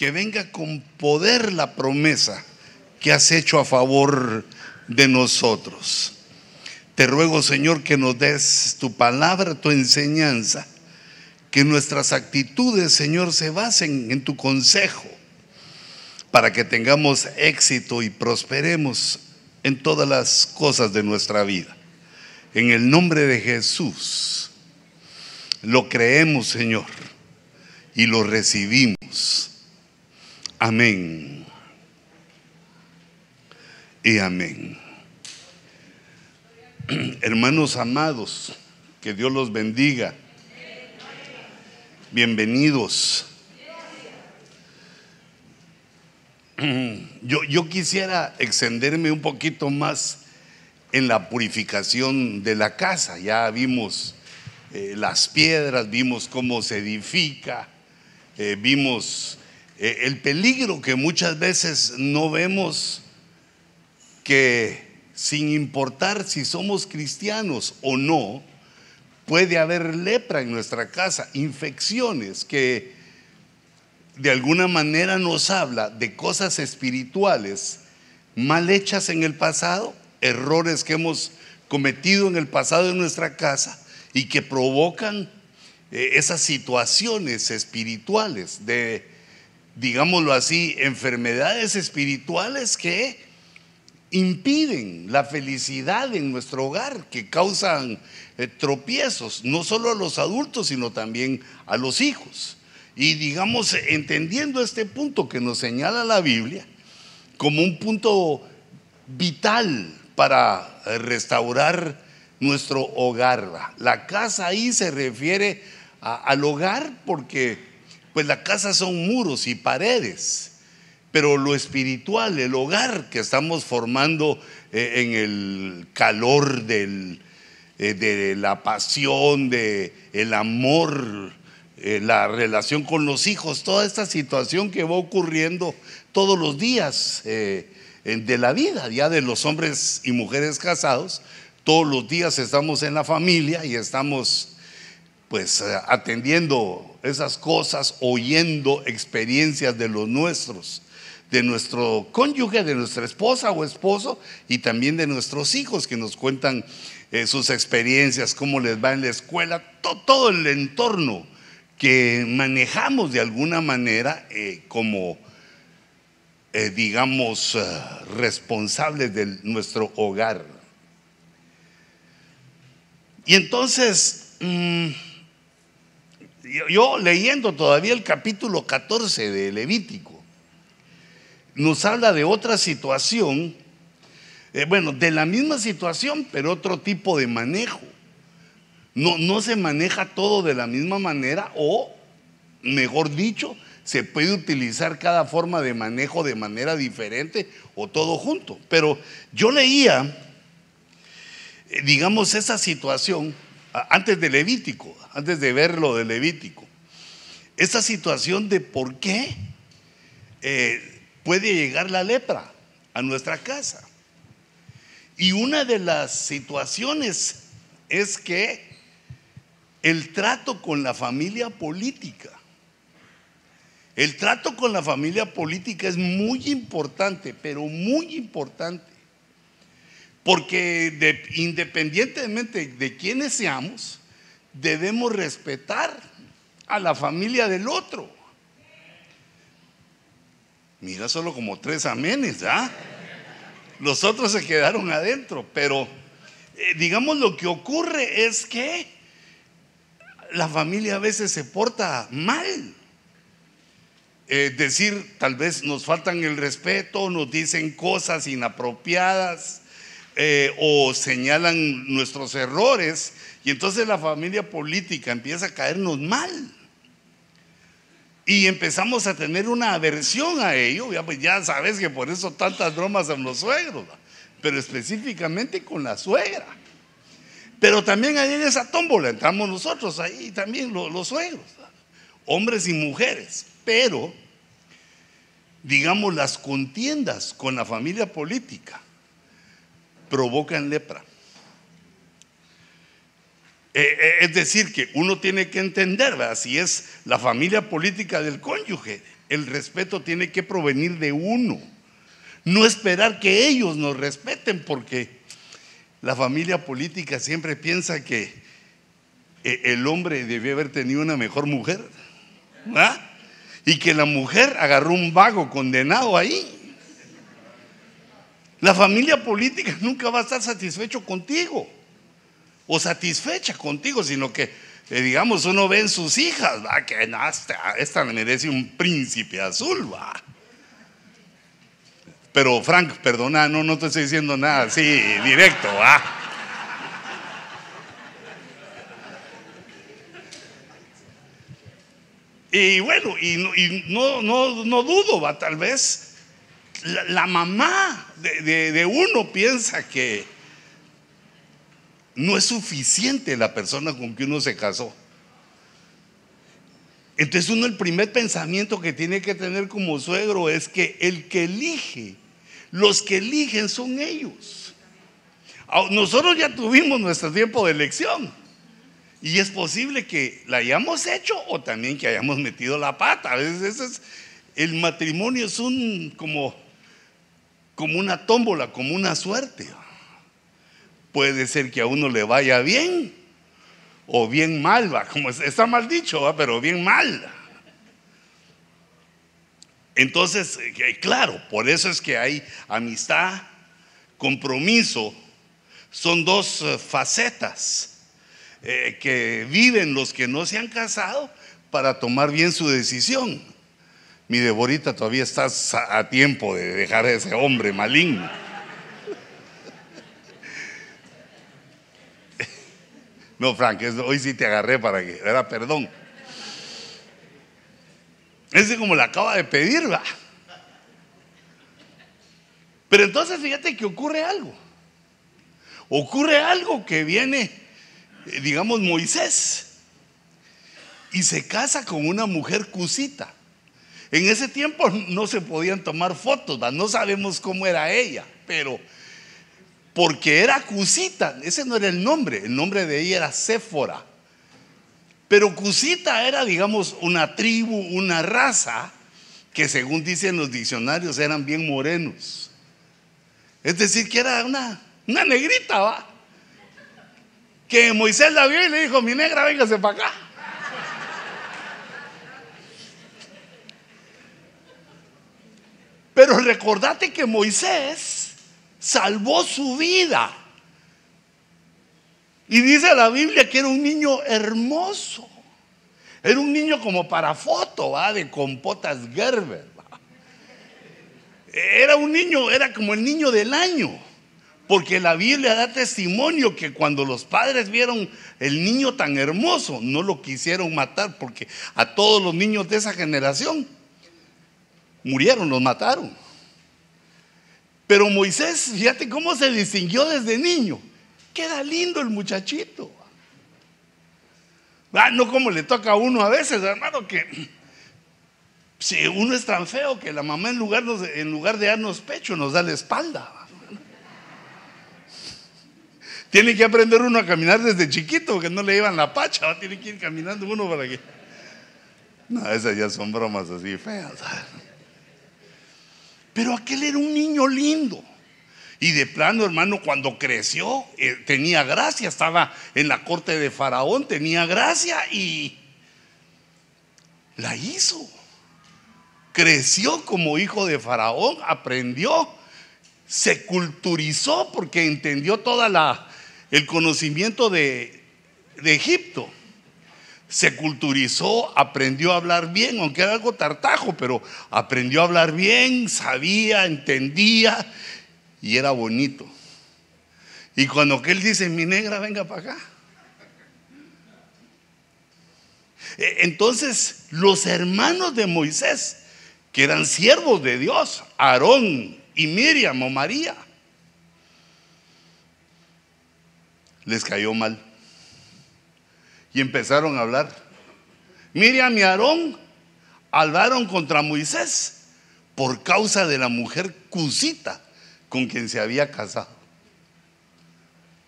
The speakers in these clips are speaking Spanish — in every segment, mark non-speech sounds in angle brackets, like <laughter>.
que venga con poder la promesa que has hecho a favor de nosotros. Te ruego, Señor, que nos des tu palabra, tu enseñanza, que nuestras actitudes, Señor, se basen en tu consejo, para que tengamos éxito y prosperemos en todas las cosas de nuestra vida. En el nombre de Jesús, lo creemos, Señor, y lo recibimos. Amén. Y amén. <clears throat> Hermanos amados, que Dios los bendiga. Bienvenidos. <clears throat> Yo, yo, quisiera extenderme un poquito más en la purificación de la casa. Ya vimos eh, las piedras, vimos cómo se edifica, eh, vimos el peligro que muchas veces no vemos que sin importar si somos cristianos o no, puede haber lepra en nuestra casa, infecciones que de alguna manera nos habla de cosas espirituales mal hechas en el pasado, errores que hemos cometido en el pasado en nuestra casa y que provocan eh, esas situaciones espirituales de, digámoslo así, enfermedades espirituales que impiden la felicidad en nuestro hogar, que causan eh, tropiezos, no solo a los adultos, sino también a los hijos. Y digamos, entendiendo este punto que nos señala la Biblia como un punto vital para restaurar nuestro hogar. La casa ahí se refiere al hogar porque pues la casa son muros y paredes pero lo espiritual, el hogar que estamos formando eh, en el calor del, eh, de la pasión, de el amor, eh, la relación con los hijos, toda esta situación que va ocurriendo todos los días de la vida, ya de los hombres y mujeres casados, todos los días estamos en la familia y estamos pues atendiendo esas cosas, oyendo experiencias de los nuestros de nuestro cónyuge, de nuestra esposa o esposo y también de nuestros hijos que nos cuentan eh, sus experiencias, cómo les va en la escuela, todo el entorno que manejamos de alguna manera eh, como, eh, digamos, responsables de nuestro hogar. Y entonces, mm, yo leyendo todavía el capítulo 14 de Levítico, nos habla de otra situación, eh, bueno, de la misma situación, pero otro tipo de manejo. No, no se maneja todo de la misma manera o, mejor dicho, se puede utilizar cada forma de manejo de manera diferente o todo junto. Pero yo leía, eh, digamos, esa situación antes de Levítico, antes de ver lo de Levítico, esa situación de por qué eh, puede llegar la lepra a nuestra casa. Y una de las situaciones es que el trato con la familia política, el trato con la familia política es muy importante, pero muy importante. Porque independientemente de quiénes seamos, debemos respetar a la familia del otro. Mira, solo como tres amenes, ¿ah? Los otros se quedaron adentro, pero eh, digamos lo que ocurre es que la familia a veces se porta mal. Es decir, tal vez nos faltan el respeto, nos dicen cosas inapropiadas eh, o señalan nuestros errores y entonces la familia política empieza a caernos mal. Y empezamos a tener una aversión a ello. Ya, pues sabes que por eso tantas bromas son los suegros, pero específicamente con la suegra. Pero también ahí en esa tómbola entramos nosotros, ahí también los suegros, hombres y mujeres. Pero, digamos, las contiendas con la familia política provocan lepra. Eh, eh, es decir, que uno tiene que entender, si es la familia política del cónyuge, el respeto tiene que provenir de uno. No esperar que ellos nos respeten porque la familia política siempre piensa que eh, el hombre debió haber tenido una mejor mujer. Y que la mujer agarró un vago condenado ahí. La familia política nunca va a estar satisfecho contigo o satisfecha contigo, sino que, eh, digamos, uno ve en sus hijas, va, que esta, esta merece un príncipe azul, va. Pero Frank, perdona, no, no te estoy diciendo nada así, directo, va. Y bueno, y, no, no, no, dudo, va, tal vez la, mamá de, uno piensa que no es suficiente la persona con que uno se casó. Entonces uno el primer pensamiento que tiene que tener como suegro es que el que elige, los que eligen son ellos. Nosotros ya tuvimos nuestro tiempo de elección. Y es posible que la hayamos hecho o también que hayamos metido la pata. A veces el matrimonio es un como, como una tómbola, como una suerte. Puede ser que a uno le vaya bien o bien mal, ¿va? como está mal dicho, ¿va? pero bien mal. Entonces, eh, claro, por eso es que hay amistad, compromiso, son dos eh, facetas eh, que viven los que no se han casado para tomar bien su decisión. Mi Deborita todavía está a tiempo de dejar a ese hombre maligno. No, Frank, hoy sí te agarré para que, era perdón. Ese como le acaba de pedir, va. Pero entonces fíjate que ocurre algo. Ocurre algo que viene eh, digamos, Moisés y se casa con una mujer cusita. En ese tiempo no se podían tomar fotos, no sabemos cómo era ella, pero porque era cusita, ese no era el nombre, el nombre de ella era Séfora. Pero cusita era, digamos, una tribu, una raza que según dicen los diccionarios eran bien morenos. Es decir, que era una, una negrita, ¿va? que Moisés la vio y le dijo, mi negra, véngase para acá. Pero recordate que Moisés salvó su vida. Y dice la Biblia que era un niño hermoso. Era un niño como para foto, de compotas Gerber. Era un niño, era como el niño del año. Porque la Biblia da testimonio que cuando los padres vieron el niño tan hermoso, no lo quisieron matar porque a todos los niños de esa generación murieron, los mataron. Pero Moisés, fíjate cómo se distinguió desde niño. Queda lindo el muchachito. Ah, no como le toca a uno a veces, hermano, que si uno es tan feo que la mamá en lugar, en lugar de darnos pecho nos da la espalda. Tiene que aprender uno a caminar desde chiquito, porque no le llevan la pacha, tiene que ir caminando uno para que. No, esas ya son bromas así feas. Pero aquel era un niño lindo. Y de plano, hermano, cuando creció, eh, tenía gracia, estaba en la corte de Faraón, tenía gracia y la hizo. Creció como hijo de Faraón, aprendió, se culturizó porque entendió toda la, el conocimiento de, Egipto. Se culturizó, aprendió a hablar bien, aunque era algo tartajo, pero aprendió a hablar bien, sabía, entendía y era bonito. Y cuando él dice, mi negra, venga para acá. E, entonces, los hermanos de Moisés, que eran siervos de Dios, Aarón y Miriam o María, les cayó mal. Y empezaron a hablar. Miriam y Aarón hablaron contra Moisés por causa de la mujer Cusita con quien se había casado.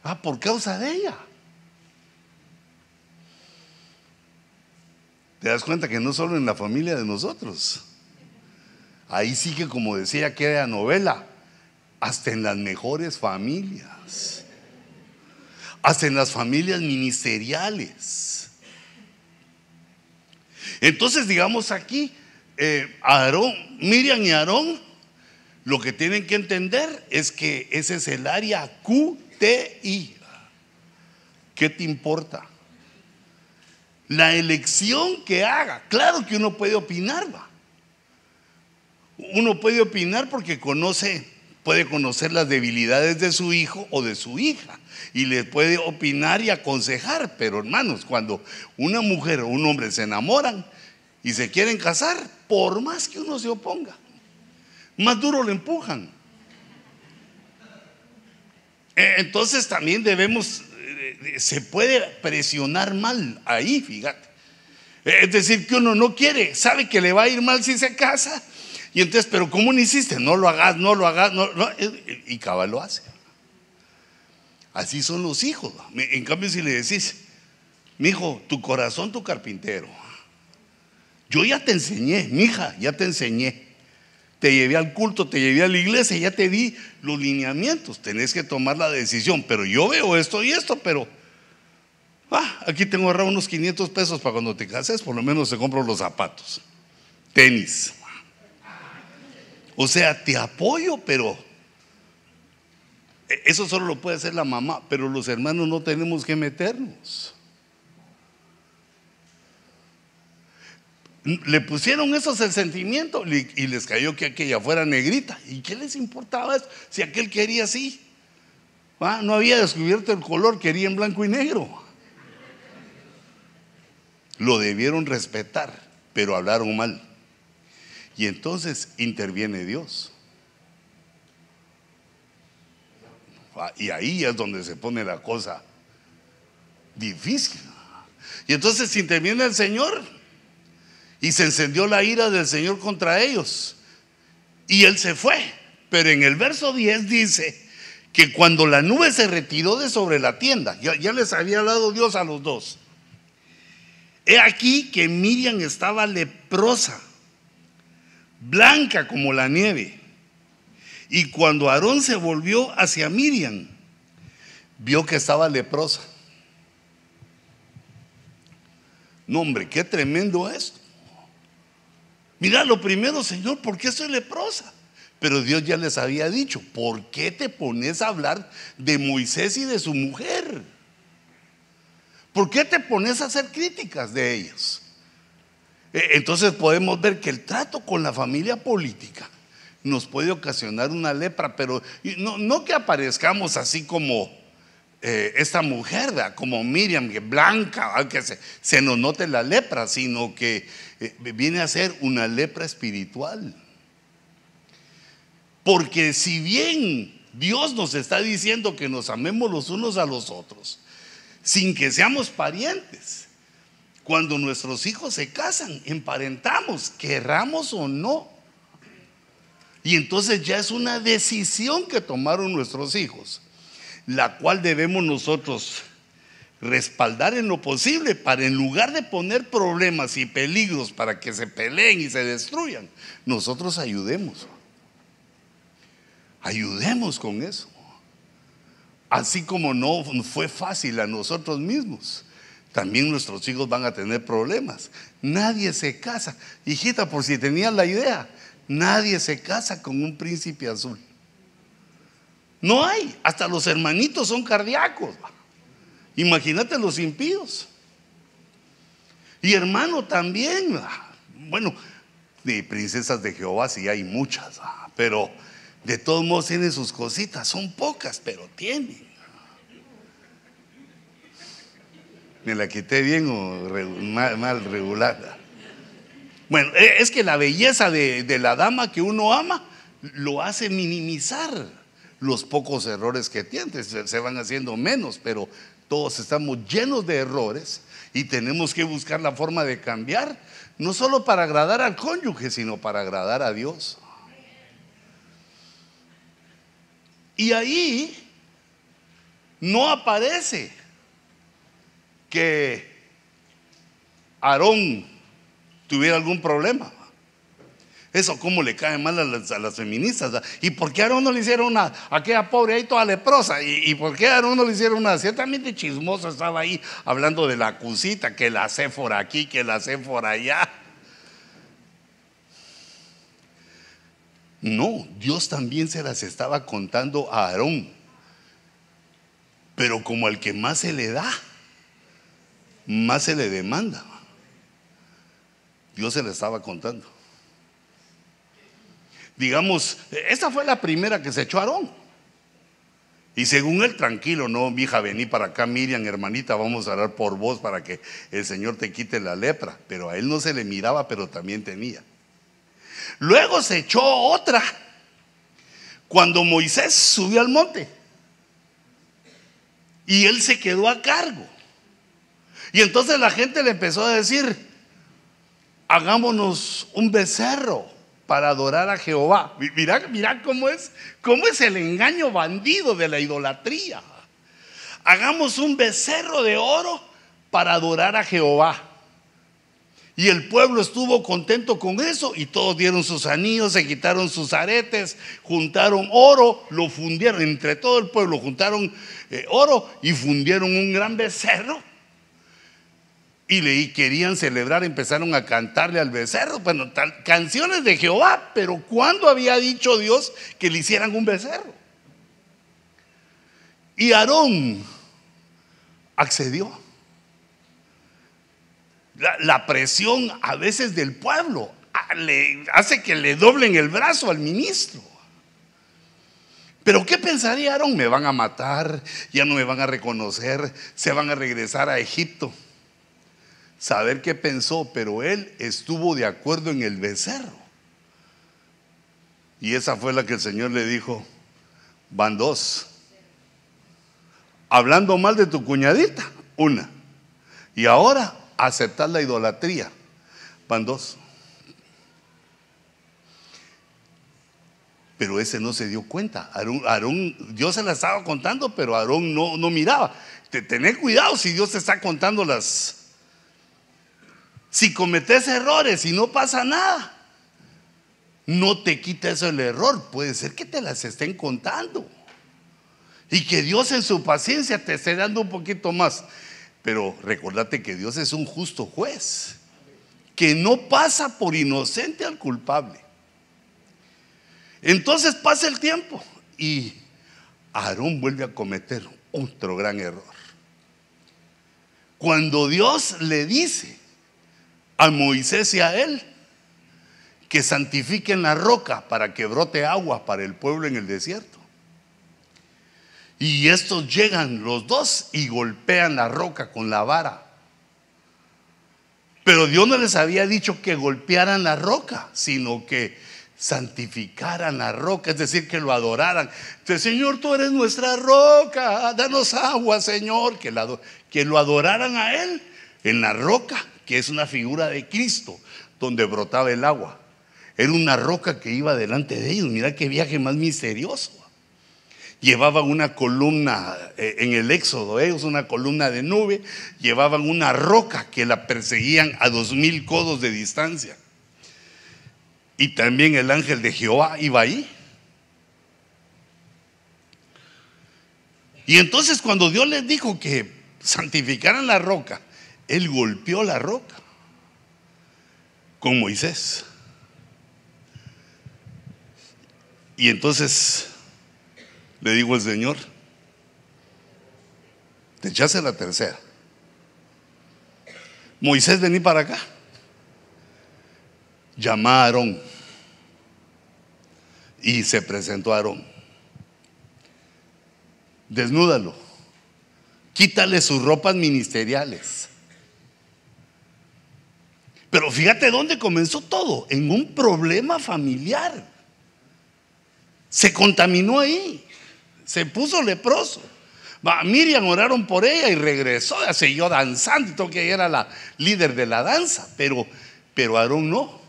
Ah, por causa de ella. ¿Te das cuenta que no solo en la familia de nosotros? Ahí sí que, como decía aquella novela, hasta en las mejores familias, hasta en las familias ministeriales. Entonces, digamos aquí, eh, Aarón, Miriam y Aarón, lo que tienen que entender es que ese es el área QTI. ¿Qué te importa? La elección que haga. Claro que uno puede opinar, va. Uno puede opinar porque conoce, puede conocer las debilidades de su hijo o de su hija y le puede opinar y aconsejar. Pero hermanos, cuando una mujer o un hombre se enamoran y se quieren casar, por más que uno se oponga, más duro lo empujan. Eh, entonces también debemos, eh, se puede presionar mal ahí, fíjate. Eh, es decir, que uno no quiere, sabe que le va a ir mal si se casa. Y entonces, pero ¿cómo no hiciste? No lo hagas, no lo hagas, no, y cabal lo hace. Así son los hijos. En cambio, si le decís, mi hijo, tu corazón, tu carpintero. Yo ya te enseñé, mi hija, ya te enseñé te llevé al culto, te llevé a la iglesia, ya te di los lineamientos, tenés que tomar la decisión, pero yo veo esto y esto, pero ah, aquí tengo ahorrado unos 500 pesos para cuando te cases, por lo menos te compro los zapatos, tenis. O sea, te apoyo, pero eso solo lo puede hacer la mamá, pero los hermanos no tenemos que meternos. Le pusieron esos el sentimiento y les cayó que aquella fuera negrita. ¿Y qué les importaba eso? Si aquel quería así. No había descubierto el color, quería en blanco y negro. Lo debieron respetar, pero hablaron mal. Y entonces interviene Dios. Y ahí es donde se pone la cosa difícil. Y entonces interviene el Señor y se encendió la ira del Señor contra ellos. Y él se fue. Pero en el verso 10 dice que cuando la nube se retiró de sobre la tienda, ya, les había dado Dios a los dos. He aquí que Miriam estaba leprosa, blanca como la nieve. Y cuando Aarón se volvió hacia Miriam, vio que estaba leprosa. No, hombre, qué tremendo esto. Mira, lo primero, Señor, ¿por qué soy leprosa? Pero Dios ya les había dicho, ¿por qué te pones a hablar de Moisés y de su mujer? ¿Por qué te pones a hacer críticas de ellos? E, entonces podemos ver que el trato con la familia política nos puede ocasionar una lepra, pero no, que aparezcamos así como eh, esta mujer, como Miriam, que blanca, que se, se, nos note la lepra, sino que eh, viene a ser una lepra espiritual. Porque si bien Dios nos está diciendo que nos amemos los unos a los otros, sin que seamos parientes, cuando nuestros hijos se casan, emparentamos, querramos o no. Y entonces ya es una decisión que tomaron nuestros hijos la cual debemos nosotros respaldar en lo posible para en lugar de poner problemas y peligros para que se peleen y se destruyan, nosotros ayudemos. Ayudemos con eso. Así como no fue fácil a nosotros mismos, también nuestros hijos van a tener problemas. Nadie se casa. Hijita, por si tenías la idea, nadie se casa con un príncipe azul. No hay, hasta los hermanitos son cardíacos. Imagínate los impíos. Y hermano también, bueno, de princesas de Jehová sí hay muchas, pero de todos modos tienen sus cositas, son pocas, pero tienen. Me la quité bien o mal, mal, regulada. Bueno, e, es que la belleza de, la dama que uno ama lo hace minimizar los pocos errores que tienen, se van haciendo menos, pero todos estamos llenos de errores y tenemos que buscar la forma de cambiar, no solo para agradar al cónyuge, sino para agradar a Dios. Y ahí no aparece que Aarón tuviera algún problema. Eso cómo le cae mal a las, feministas. ¿Y por qué a no le hicieron una, aquella pobre ahí toda leprosa? ¿Y, por qué a no le hicieron una? Ciertamente chismoso estaba ahí hablando de la cusita, que la por aquí, que la por allá. No, Dios también se las estaba contando a Aarón. Pero como al que más se le da, más se le demanda. Dios se le estaba contando digamos, esa fue la primera que se echó Aarón. Y según él, tranquilo, no, mi hija, vení para acá, Miriam, hermanita, vamos a orar por vos para que el Señor te quite la lepra. Pero a él no se le miraba, pero también tenía. Luego se echó otra cuando Moisés subió al monte. Y él se quedó a cargo. Y entonces la gente le empezó a decir, hagámonos un becerro para adorar a Jehová. Mira, mira cómo es, cómo es el engaño bandido de la idolatría. Hagamos un becerro de oro para adorar a Jehová. Y el pueblo estuvo contento con eso y todos dieron sus anillos, se quitaron sus aretes, juntaron oro, lo fundieron, entre todo el pueblo juntaron eh, oro y fundieron un gran becerro y le querían celebrar, empezaron a cantarle al becerro, bueno, canciones de Jehová, pero ¿cuándo había dicho Dios que le hicieran un becerro? Y Aarón accedió. La, presión a veces del pueblo le hace que le doblen el brazo al ministro. Pero ¿qué pensaría Aarón? Me van a matar, ya no me van a reconocer, se van a regresar a Egipto saber qué pensó, pero él estuvo de acuerdo en el becerro. Y esa fue la que el Señor le dijo, van dos. Hablando mal de tu cuñadita, una. Y ahora aceptar la idolatría, van dos. Pero ese no se dio cuenta. Aarón, Dios se la estaba contando, pero Aarón no, no miraba. Tener cuidado si Dios te está contando las, si cometes errores y no pasa nada, no te quita eso el error. Puede ser que te las estén contando. Y que Dios en su paciencia te esté dando un poquito más. Pero recordate que Dios es un justo juez. Que no pasa por inocente al culpable. Entonces pasa el tiempo y Aarón vuelve a cometer otro gran error. Cuando Dios le dice, a Moisés y a él que santifiquen la roca para que brote agua para el pueblo en el desierto. Y estos llegan los dos y golpean la roca con la vara. Pero Dios no les había dicho que golpearan la roca, sino que santificaran la roca, es decir, que lo adoraran. Señor, tú eres nuestra roca, danos agua, Señor, que, que lo adoraran a Él en la roca que es una figura de Cristo, donde brotaba el agua. Era una roca que iba delante de ellos. Mira qué viaje más misterioso. Llevaban una columna eh, en el éxodo, ellos una columna de nube, llevaban una roca que la perseguían a dos mil codos de distancia. Y también el ángel de Jehová iba ahí. Y entonces cuando Dios les dijo que santificaran la roca, él golpeó la roca con Moisés. Y entonces le digo al Señor, te echaste la tercera. Moisés, vení para acá. Llamaron Y se presentó a Aarón. Desnúdalo. Quítale sus ropas ministeriales. Pero fíjate dónde comenzó todo, en un problema familiar. Se contaminó ahí, se puso leproso. Miriam oraron por ella y regresó, siguió danzando, que ella era la líder de la danza, pero, pero Aarón no.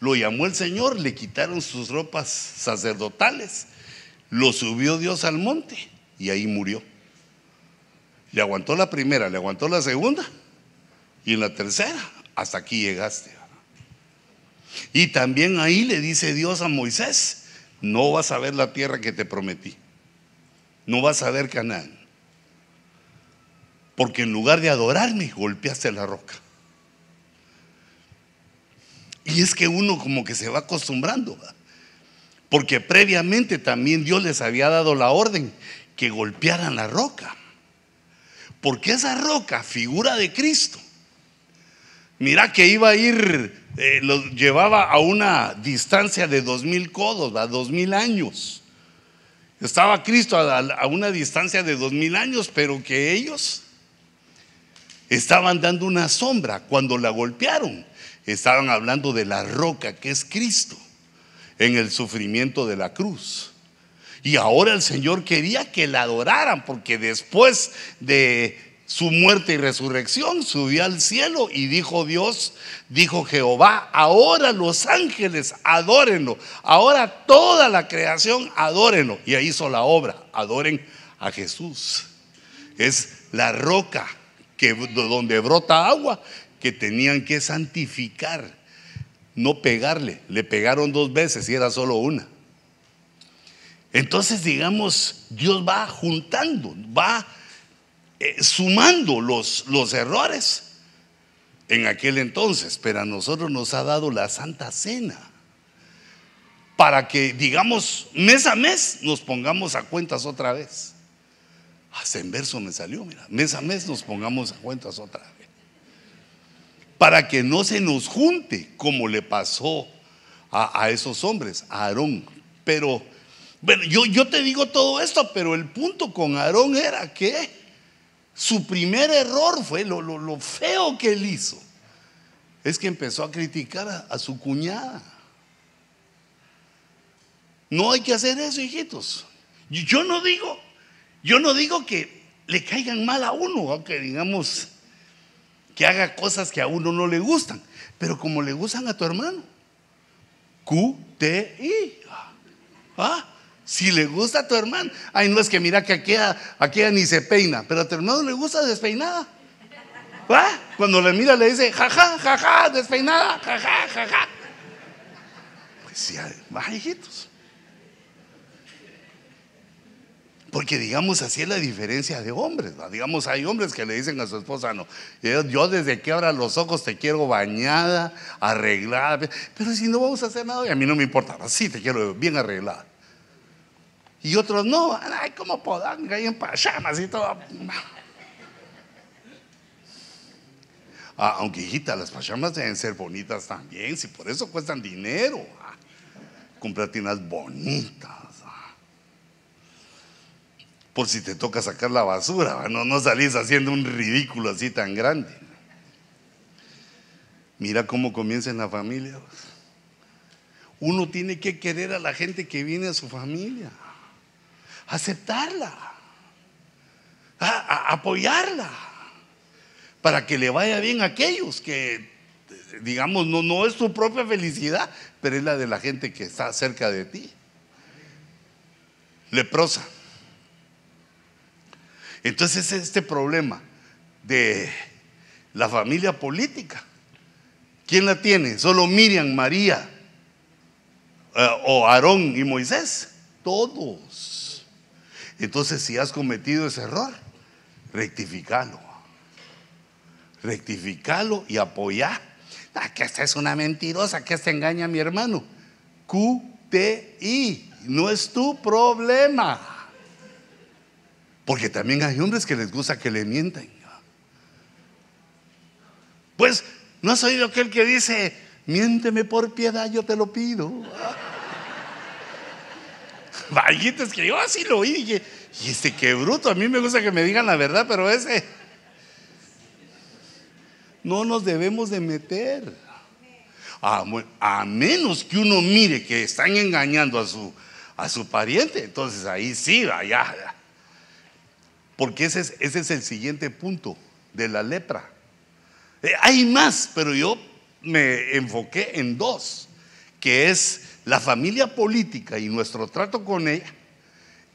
Lo llamó el Señor, le quitaron sus ropas sacerdotales, lo subió Dios al monte y ahí murió. Le aguantó la primera, le aguantó la segunda y en la tercera hasta aquí llegaste. Y también ahí le dice Dios a Moisés, no vas a ver la tierra que te prometí. No vas a ver Canaán. Porque en lugar de adorarme, golpeaste la roca. Y es que uno como que se va acostumbrando. Porque previamente también Dios les había dado la orden que golpearan la roca. Porque esa roca, figura de Cristo, mira que iba a ir, eh, lo llevaba a una distancia de dos mil codos, a dos mil años. Estaba Cristo a, a una distancia de dos mil años, pero que ellos estaban dando una sombra cuando la golpearon. Estaban hablando de la roca que es Cristo en el sufrimiento de la cruz. Y ahora el Señor quería que la adoraran porque después de su muerte y resurrección subió al cielo y dijo Dios, dijo Jehová, ahora los ángeles adórenlo, ahora toda la creación adórenlo. Y ahí hizo la obra, adoren a Jesús. Es la roca que donde brota agua que tenían que santificar, no pegarle. Le pegaron dos veces y era solo una. Entonces, digamos, Dios va juntando, va eh, sumando los, los errores en aquel entonces, pero a nosotros nos ha dado la Santa Cena para que, digamos, mes a mes nos pongamos a cuentas otra vez. Hasta en verso me salió, mira, mes a mes nos pongamos a cuentas otra vez. Para que no se nos junte como le pasó a, a esos hombres, a Aarón. Pero bueno, yo, yo te digo todo esto, pero el punto con Aarón era que su primer error fue lo, feo que él hizo. Es que empezó a criticar a, a su cuñada. No hay que hacer eso, hijitos. Yo no digo, yo no digo que le caigan mal a uno, aunque digamos que haga cosas que a uno no le gustan, pero como le gustan a tu hermano. Q, T, I. ¿Ah? Si le gusta a tu hermano, ay, no es que mira que aquella, aquella ni se peina, pero a tu hermano le gusta despeinada. ¿Va? Cuando le mira le dice, jaja, jaja, despeinada, jaja, jaja. Pues sí, va, hijitos. Porque digamos así es la diferencia de hombres. Digamos, hay hombres que le dicen a su esposa, no, yo desde que abra los ojos te quiero bañada, arreglada. Pero si no vamos a hacer nada, y a mí no me importa, sí te quiero bien arreglada. Y otros no, ay, como podan, hay en pachamas y todo. Ah, aunque hijita, las pachamas deben ser bonitas también, si por eso cuestan dinero. Ah, bonitas. Ah. Por si te toca sacar la basura, no, no salís haciendo un ridículo así tan grande. Mira cómo comienza en la familia. Uno tiene que querer a la gente que viene a su familia aceptarla, apoyarla, para que le vaya bien a aquellos que, digamos, no, no es tu propia felicidad, pero es la de la gente que está cerca de ti. Leprosa. Entonces este problema de la familia política. ¿Quién la tiene? Solo Miriam, María eh, o Aarón y Moisés. Todos. Entonces, si has cometido ese error, rectificalo. Rectificalo y apoyar. Ah, que esta es una mentirosa, que esta engaña a mi hermano. QTI, no es tu problema. Porque también hay hombres que les gusta que le mientan. Pues, ¿no has oído aquel que dice, miénteme por piedad, yo te lo pido? Vallitas que yo así lo oí y dije, este qué bruto, a mí me gusta que me digan la verdad, pero ese no nos debemos de meter. A, a menos que uno mire que están engañando a su, a su pariente, entonces ahí sí, vaya. Porque ese es, ese es el siguiente punto de la lepra. Eh, hay más, pero yo me enfoqué en dos, que es la familia política y nuestro trato con ella,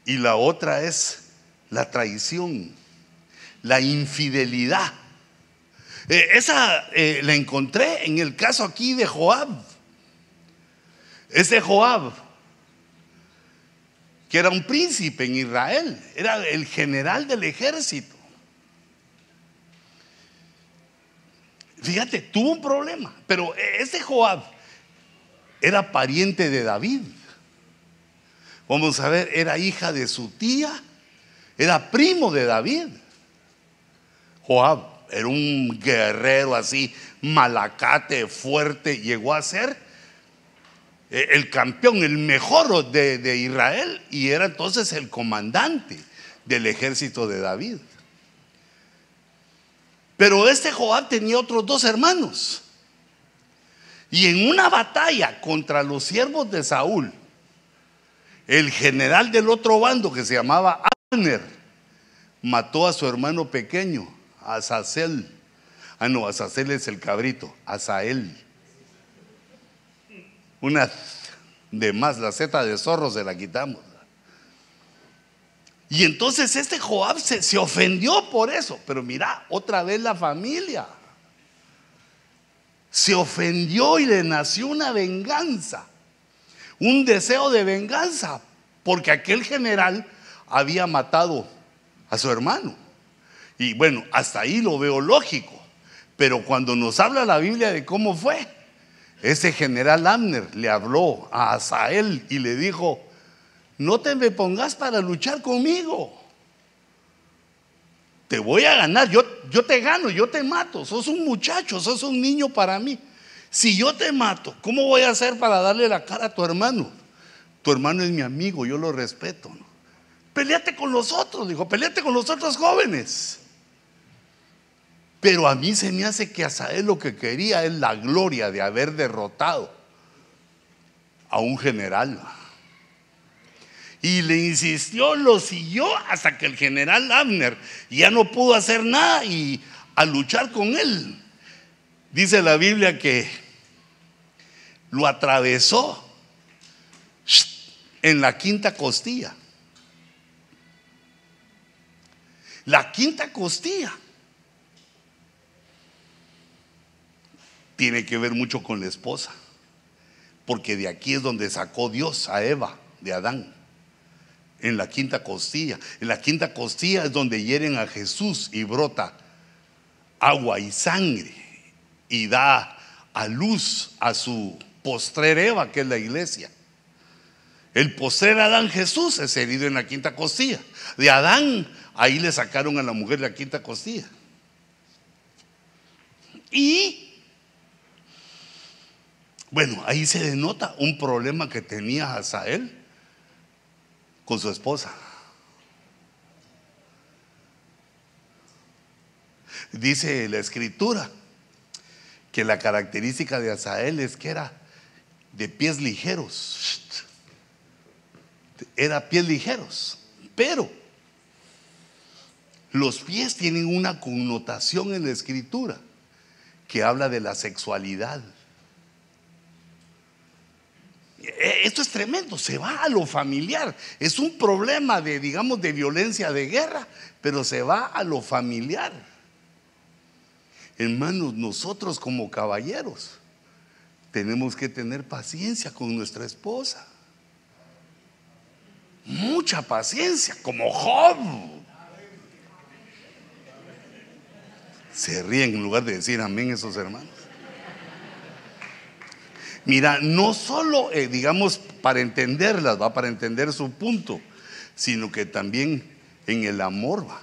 y la otra es la traición, la infidelidad. Eh, esa eh, la encontré en el caso aquí de Joab. Ese Joab, que era un príncipe en Israel, era el general del ejército. Fíjate, tuvo un problema, pero ese Joab era pariente de David. Vamos a ver, era hija de su tía, era primo de David. Joab era un guerrero así, malacate, fuerte, llegó a ser eh, el campeón, el mejor de, de Israel y era entonces el comandante del ejército de David. Pero este Joab tenía otros dos hermanos. Y en una batalla contra los siervos de Saúl, el general del otro bando que se llamaba Abner mató a su hermano pequeño, Azazel. Ah, no, Azazel es el cabrito, Azael. Una de más, la zeta de zorro se la quitamos. Y entonces este Joab se, se ofendió por eso. Pero mira, otra vez la familia se ofendió y le nació una venganza, un deseo de venganza, porque aquel general había matado a su hermano. Y bueno, hasta ahí lo veo lógico. Pero cuando nos habla la Biblia de cómo fue, ese general Amner le habló a Asael y le dijo, no te me pongas para luchar conmigo te voy a ganar, yo, yo te gano, yo te mato, sos un muchacho, sos un niño para mí. Si yo te mato, ¿cómo voy a hacer para darle la cara a tu hermano? Tu hermano es mi amigo, yo lo respeto. ¿no? Peleate con los otros, dijo, peleate con los otros jóvenes. Pero a mí se me hace que a él lo que quería es la gloria de haber derrotado a un general. Y le insistió, lo siguió hasta que el general Abner ya no pudo hacer nada y a luchar con él. Dice la Biblia que lo atravesó en la quinta costilla. La quinta costilla tiene que ver mucho con la esposa, porque de aquí es donde sacó Dios a Eva, de Adán en la quinta costilla. En la quinta costilla es donde hieren a Jesús y brota agua y sangre y da a luz a su postrer Eva, que es la iglesia. El postrer Adán Jesús es herido en la quinta costilla. De Adán, ahí le sacaron a la mujer la quinta costilla. Y, bueno, ahí se denota un problema que tenía Asael con su esposa. Dice la escritura que la característica de Asael es que era de pies ligeros. Era pies ligeros. Pero los pies tienen una connotación en la escritura que habla de la sexualidad. Eh, esto es tremendo, se va a lo familiar. Es un problema de, digamos, de violencia de guerra, pero se va a lo familiar. Hermanos, nosotros como caballeros tenemos que tener paciencia con nuestra esposa. Mucha paciencia, como Job. Se ríen en lugar de decir amén esos hermanos. Mira, no solo, eh, digamos, para entenderlas, va para entender su punto, sino que también en el amor va.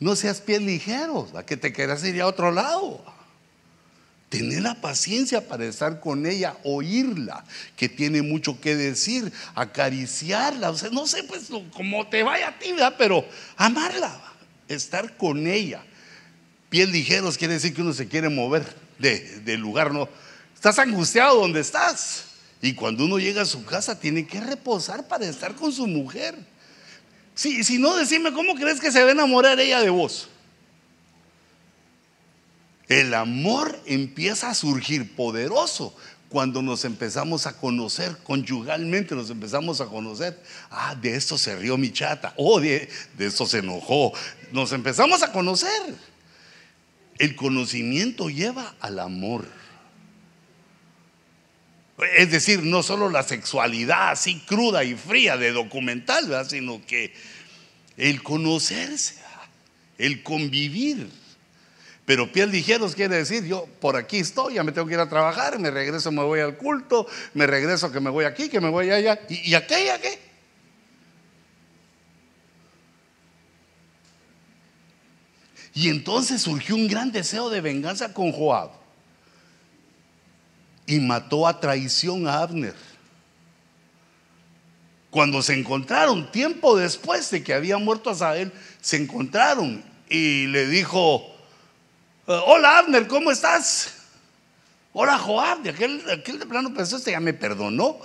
No seas pies ligeros, a que te quieras ir a otro lado. Tener la paciencia para estar con ella, oírla, que tiene mucho que decir, acariciarla, o sea, no sé, pues como te vaya a ti, pero amarla, estar con ella. Pies ligeros quiere decir que uno se quiere mover de, de lugar, no, Estás angustiado donde estás. Y cuando uno llega a su casa tiene que reposar para estar con su mujer. Si, si no, decime, ¿cómo crees que se va a enamorar ella de vos? El amor empieza a surgir poderoso cuando nos empezamos a conocer conyugalmente, nos empezamos a conocer. Ah, de esto se rió mi chata. Oh, de, de esto se enojó. Nos empezamos a conocer. El conocimiento lleva al amor. Es decir, no solo la sexualidad así cruda y fría de documental, sino que el conocerse, el convivir. Pero piel ligeros quiere decir, yo por aquí estoy, ya me tengo que ir a trabajar, me regreso, me voy al culto, me regreso que me voy aquí, que me voy allá. ¿Y, y aquella qué? Y entonces surgió un gran deseo de venganza con Joab. Y mató a traición a Abner. Cuando se encontraron, tiempo después de que había muerto Asael, se encontraron y le dijo, eh, hola Abner, ¿cómo estás? Hola Joab, de aquel, aquel de plano pensó, este ya me perdonó.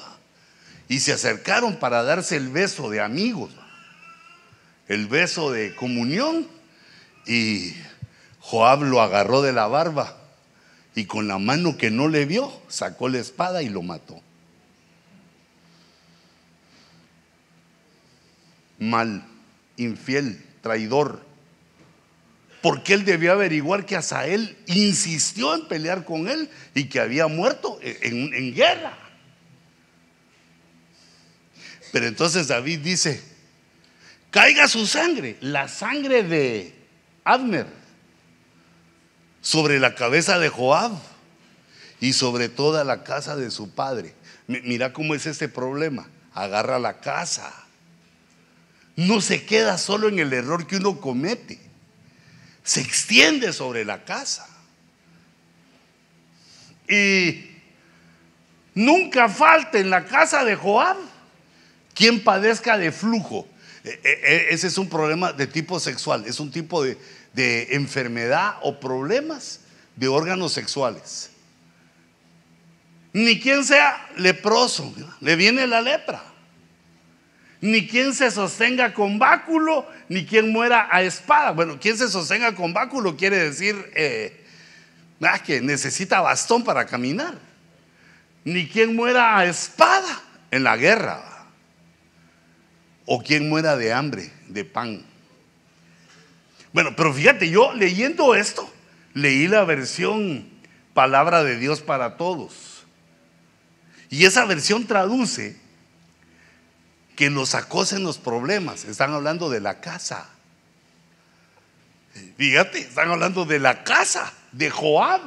Y se acercaron para darse el beso de amigos, el beso de comunión. Y Joab lo agarró de la barba y con la mano que no le vio, sacó la espada y lo mató. Mal, infiel, traidor. Porque él debió averiguar que Asael insistió en pelear con él y que había muerto en, en guerra. Pero entonces David dice, caiga su sangre, la sangre de Abner, sobre la cabeza de Joab y sobre toda la casa de su padre. Mira cómo es este problema. Agarra la casa. No se queda solo en el error que uno comete. Se extiende sobre la casa. Y nunca falta en la casa de Joab quien padezca de flujo. E, e, e, ese es un problema de tipo sexual, es un tipo de, de enfermedad o problemas de órganos sexuales. Ni quien sea leproso, le viene la lepra. Ni quien se sostenga con báculo, ni quien muera a espada. Bueno, quien se sostenga con báculo quiere decir eh, ah, que necesita bastón para caminar. Ni quien muera a espada en la guerra. O quien muera de hambre, de pan. Bueno, pero fíjate, yo leyendo esto, leí la versión Palabra de Dios para Todos. Y esa versión traduce que los acosen los problemas. Están hablando de la casa. Fíjate, están hablando de la casa de Joab.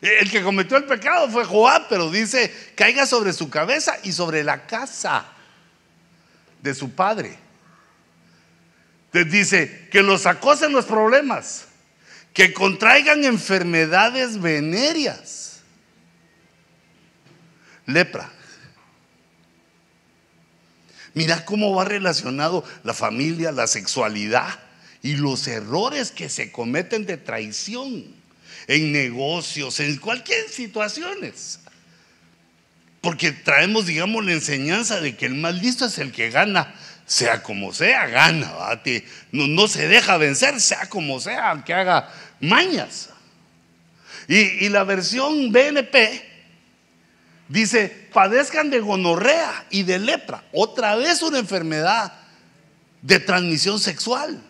El que cometió el pecado fue Joab, pero dice, caiga sobre su cabeza y sobre la casa de su padre dice que los acosen los problemas, que contraigan enfermedades venéreas. Lepra. Mira cómo va relacionado la familia, la sexualidad y los errores que se cometen de traición en negocios, en cualquier situaciones. Porque traemos, digamos, la enseñanza de que el más listo es el que gana sea como sea, gana. No, no, se deja vencer, sea como sea, aunque haga mañas. Y, y la versión BNP dice, padezcan de gonorrea y de lepra. Otra vez una enfermedad de transmisión sexual.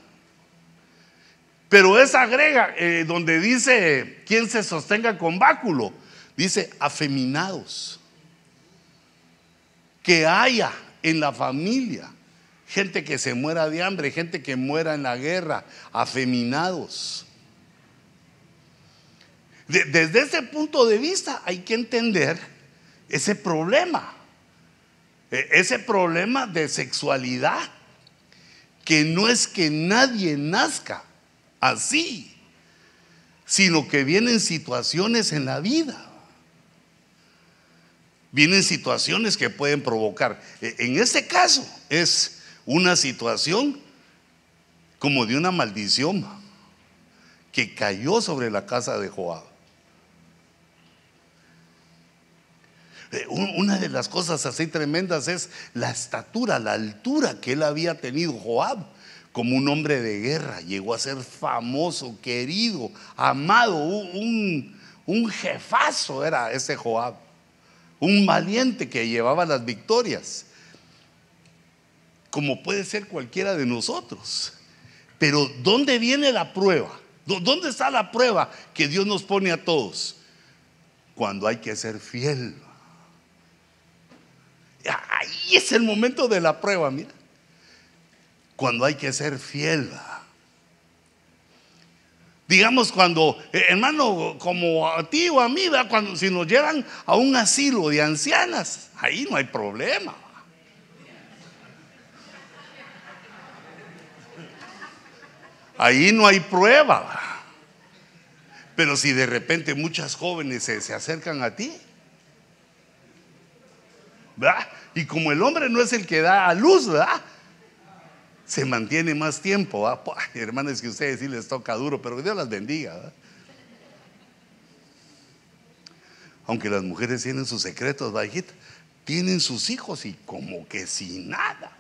Pero esa agrega, eh, donde dice, quien se sostenga con báculo, dice afeminados. Que haya en la familia gente que se muera de hambre, gente que muera en la guerra, afeminados. desde ese punto de vista hay que entender ese problema, e, ese problema de sexualidad, que no es que nadie nazca así, sino que vienen situaciones en la vida. Vienen situaciones que pueden provocar. E, en este caso es una situación como de una maldición que cayó sobre la casa de Joab. Eh, una de las cosas así tremendas es la estatura, la altura que él había tenido Joab como un hombre de guerra. Llegó a ser famoso, querido, amado, un, un jefazo era ese Joab, un valiente que llevaba las victorias como puede ser cualquiera de nosotros. Pero ¿dónde viene la prueba? ¿Dónde está la prueba que Dios nos pone a todos? Cuando hay que ser fiel. Ahí es el momento de la prueba, mira. Cuando hay que ser fiel. Digamos cuando, eh, hermano, como a ti o a mí, cuando si nos llevan a un asilo de ancianas, ahí no hay problema. Ahí no hay prueba. Pero si de repente muchas jóvenes se, acercan a ti. Y como el hombre no es el que da a luz. Se mantiene más tiempo, ¿verdad? Hermanos, que ustedes sí les toca duro, pero que Dios las bendiga. Aunque las mujeres tienen sus secretos, bajita, tienen sus hijos y como que sin nada.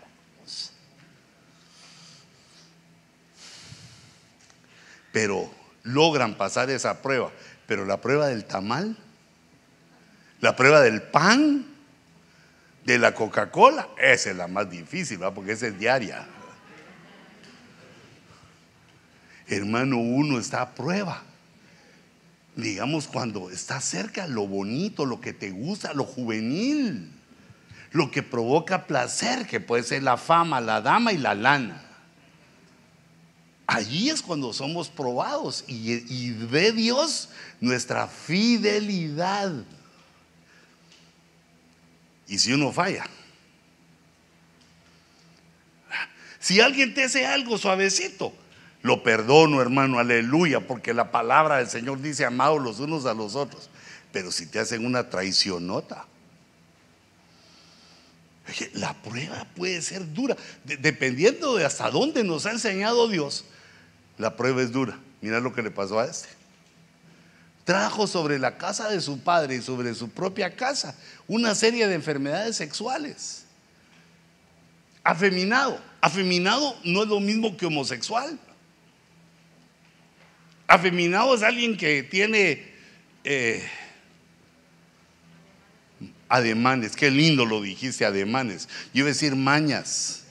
Pero logran pasar esa prueba. Pero la prueba del tamal, la prueba del pan, de la Coca-Cola, esa es la más difícil, porque esa es diaria. Hermano, uno está a prueba. Digamos, cuando está cerca lo bonito, lo que te gusta, lo juvenil, lo que provoca placer, que puede ser la fama, la dama y la lana. Allí es cuando somos probados y, ve Dios nuestra fidelidad. Y si uno falla, si alguien te hace algo suavecito, lo perdono, hermano, aleluya, porque la palabra del Señor dice amados los unos a los otros. Pero si te hacen una traicionota, la prueba puede ser dura, dependiendo de hasta dónde nos ha enseñado Dios. La prueba es dura. Mira lo que le pasó a este. Trajo sobre la casa de su padre y sobre su propia casa una serie de enfermedades sexuales. Afeminado. Afeminado no es lo mismo que homosexual. Afeminado es alguien que tiene eh, ademanes. Qué lindo lo dijiste, ademanes. Yo iba a decir mañas,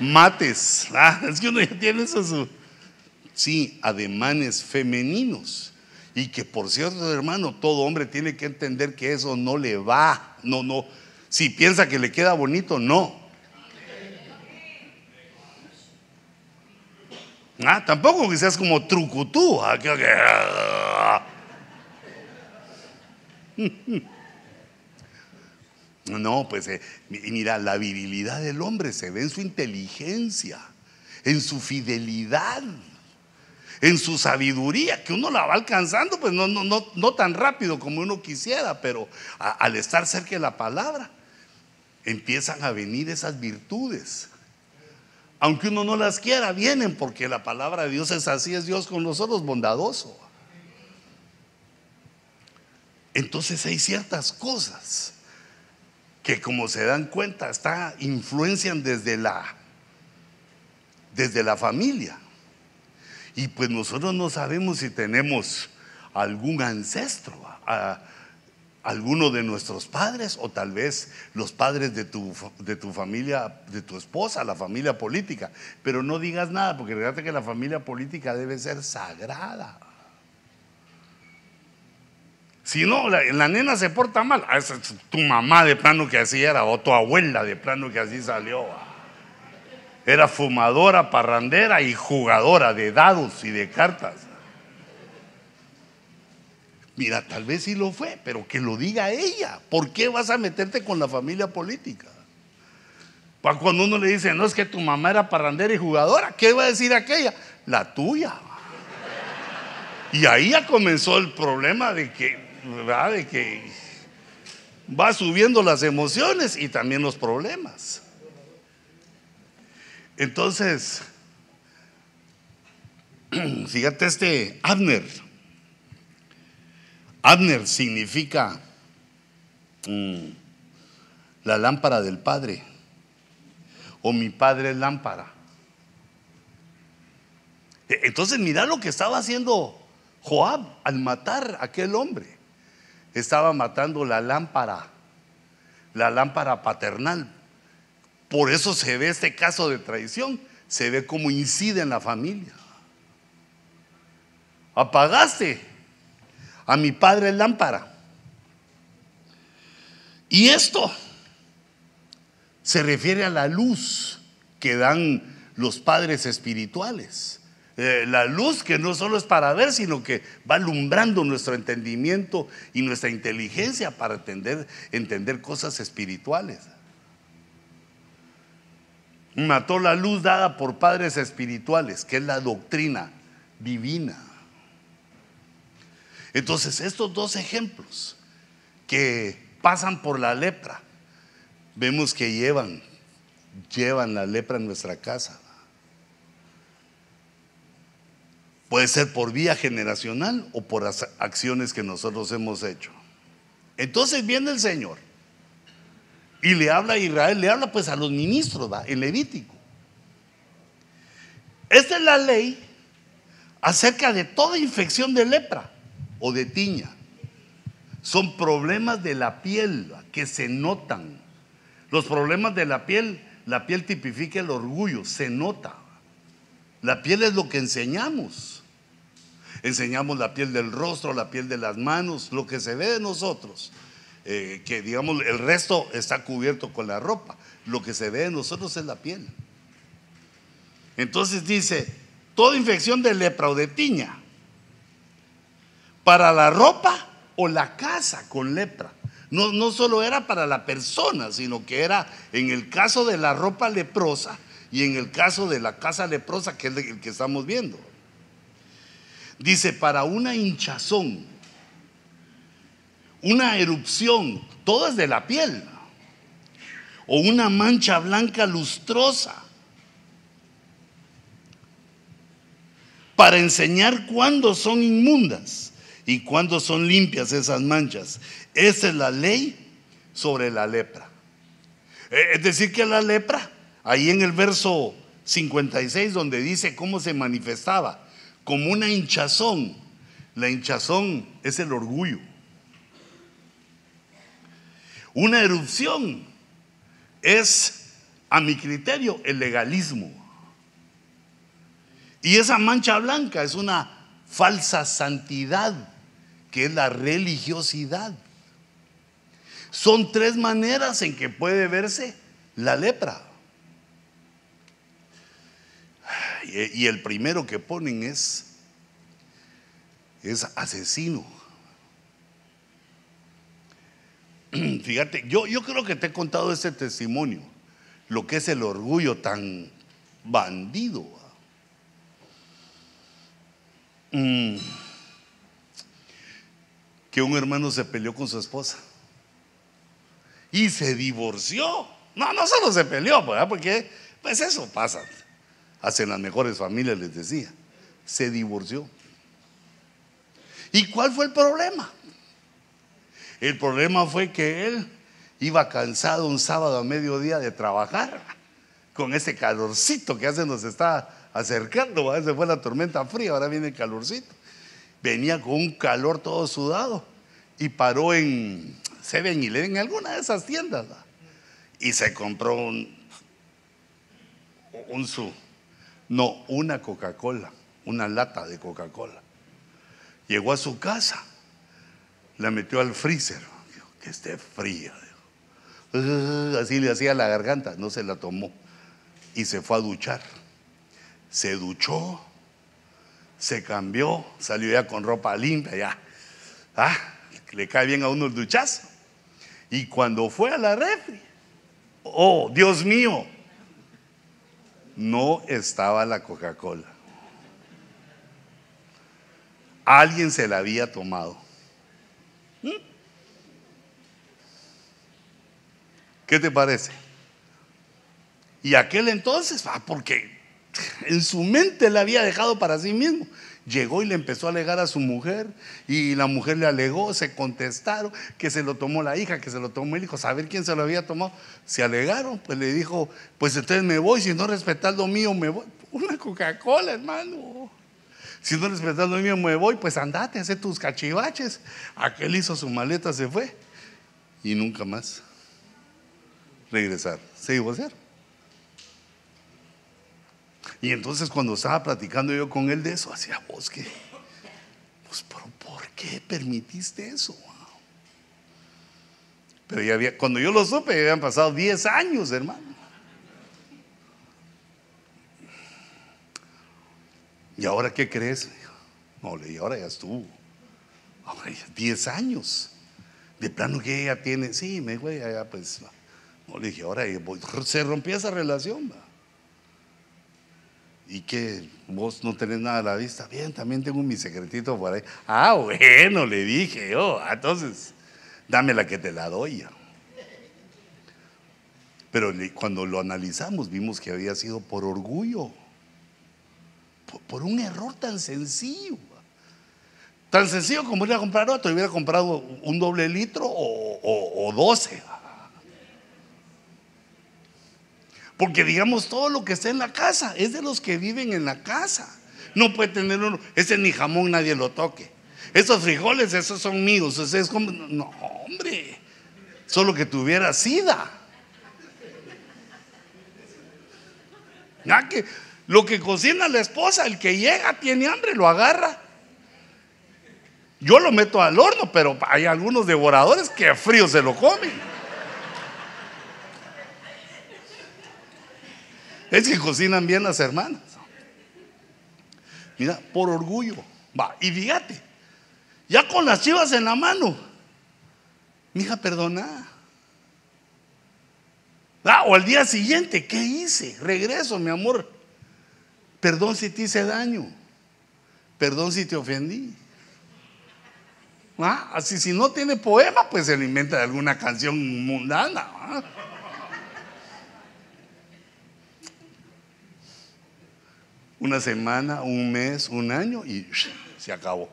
mates. <laughs> Ah, es que uno ya tiene eso su sí, ademanes femeninos. Y que por cierto, hermano, todo hombre tiene que entender que eso no le va. No, no. Si piensa que le queda bonito, no. Ah, tampoco que seas como trucutú. Ah, <laughs> no, pues eh, mira, la virilidad del hombre se ve en su inteligencia, en su fidelidad en su sabiduría, que uno la va alcanzando, pues no, no, no, no tan rápido como uno quisiera, pero al estar cerca de la palabra, empiezan a venir esas virtudes. Aunque uno no las quiera, vienen porque la palabra de Dios es así, es Dios con nosotros, bondadoso. Entonces hay ciertas cosas que como se dan cuenta, está, influencian desde la, desde la familia. Y pues nosotros no sabemos si tenemos algún ancestro, a, alguno de nuestros padres o tal vez los padres de tu, de tu familia, de tu esposa, la familia política. Pero no digas nada, porque fíjate que la familia política debe ser sagrada. Si no, la, nena se porta mal. Ah, tu mamá de plano que así era, o tu abuela de plano que así salió. Era fumadora, parrandera y jugadora de dados y de cartas. Mira, tal vez sí lo fue, pero que lo diga ella. ¿Por qué vas a meterte con la familia política? Cuando uno le dice, no es que tu mamá era parrandera y jugadora, ¿qué va a decir aquella? La tuya. Y ahí ya comenzó el problema de que. De que va subiendo las emociones y también los problemas. Entonces, <clears throat> fíjate este Abner. Abner significa mm, la lámpara del Padre o mi Padre es lámpara. E, entonces mira lo que estaba haciendo Joab al matar a aquel hombre. Estaba matando la lámpara, la lámpara paternal. Por eso se ve este caso de traición, se ve cómo incide en la familia. Apagaste a mi padre lámpara. Y esto se refiere a la luz que dan los padres espirituales. Eh, la luz que no solo es para ver, sino que va alumbrando nuestro entendimiento y nuestra inteligencia para entender, entender cosas espirituales. Mató la luz dada por padres espirituales, que es la doctrina divina. Entonces, estos dos ejemplos que pasan por la lepra, vemos que llevan, llevan la lepra en nuestra casa. Puede ser por vía generacional o por acciones que nosotros hemos hecho. Entonces viene el Señor y le habla a Israel, le habla pues a los ministros, ¿va? el Levítico. Esta es la ley acerca de toda infección de lepra o de tiña. Son problemas de la piel que se notan. Los problemas de la piel, la piel tipifica el orgullo, se nota. La piel es lo que enseñamos. Enseñamos la piel del rostro, la piel de las manos, lo que se ve de nosotros. Eh, que digamos el resto está cubierto con la ropa. Lo que se ve de nosotros es la piel. Entonces dice, toda infección de lepra o de tiña, para la ropa o la casa con lepra. No, no solo era para la persona, sino que era en el caso de la ropa leprosa y en el caso de la casa leprosa, que es el que estamos viendo. Dice, para una hinchazón una erupción, todo es de la piel, o una mancha blanca lustrosa, para enseñar cuándo son inmundas y cuándo son limpias esas manchas. Esa es la ley sobre la lepra. Eh, es decir, que la lepra, ahí en el verso 56, donde dice cómo se manifestaba, como una hinchazón. La hinchazón es el orgullo. Una erupción es, a mi criterio, el legalismo. Y esa mancha blanca es una falsa santidad, que es la religiosidad. Son tres maneras en que puede verse la lepra. Y el primero que ponen es, es asesino. <clears throat> Fíjate, yo, yo creo que te he contado ese testimonio, lo que es el orgullo tan bandido. Mm. Que un hermano se peleó con su esposa y se divorció. No, no solo se peleó, porque pues eso pasa. Hacen las mejores familias, les decía. Se divorció. ¿Y cuál fue el problema? El problema fue que él iba cansado un sábado a mediodía de trabajar con ese calorcito que hace nos está acercando. Se fue la tormenta fría, ahora viene el calorcito. Venía con un calor todo sudado y paró en Seven Eleven, en alguna de esas tiendas. Y se compró un, un su, no, una Coca-Cola, una lata de Coca-Cola. Llegó a su casa la metió al freezer, que esté fría. Así le hacía la garganta, no se la tomó. Y se fue a duchar. Se duchó, se cambió, salió ya con ropa limpia, ya. Ah, le cae bien a uno el duchazo. Y cuando fue a la refri, oh, Dios mío, no estaba la Coca-Cola. Alguien se la había tomado. ¿Qué te parece? Y aquel entonces, ah, porque en su mente le había dejado para sí mismo. Llegó y le empezó a alegar a su mujer y la mujer le alegó, se contestaron que se lo tomó la hija, que se lo tomó el hijo, saber quién se lo había tomado. Se alegaron, pues le dijo, pues entonces me voy, si no respetas lo mío, me voy. Una Coca-Cola, hermano. Si no respetas lo mío, me voy, pues andate, hace tus cachivaches. Aquel hizo su maleta, se fue y nunca más regresar. Se divorciaron. Y entonces cuando estaba platicando yo con él de eso, hacía vos que, pues, ¿por qué permitiste eso? Pero ya había, cuando yo lo supe, ya habían pasado 10 años, hermano. ¿Y ahora qué crees? No, le dije, ahora ya estuvo. Ahora ya 10 años. De plano que ella tiene, sí, me dijo, ya, pues. No, le dije, ahora <laughs> se rompió esa relación. ¿va? Y que vos no tenés nada a la vista. Bien, también tengo mi secretito por ahí. Ah, bueno, le dije yo. Oh, entonces, dame la que te la doy. Pero cuando lo analizamos, vimos que había sido por orgullo. Por, un error tan sencillo. Tan sencillo como ir a comprar otro. Hubiera comprado un doble litro o doce. Porque digamos, todo lo que está en la casa es de los que viven en la casa. No puede tener uno, ese ni jamón nadie lo toque. Esos frijoles, esos son míos. es como, no, hombre, solo que tuviera sida. Que lo que cocina la esposa, el que llega tiene hambre, lo agarra. Yo lo meto al horno, pero hay algunos devoradores que frío se lo comen. Es que cocinan bien las hermanas. Mira, por orgullo. Va, y fíjate, ya con las chivas en la mano. Mija, perdona. Ah, o al día siguiente, ¿qué hice? Regreso, mi amor. Perdón si te hice daño. Perdón si te ofendí. Ah, así si no tiene poema, pues se inventa alguna canción mundana. Una semana, un mes, un año y se acabó.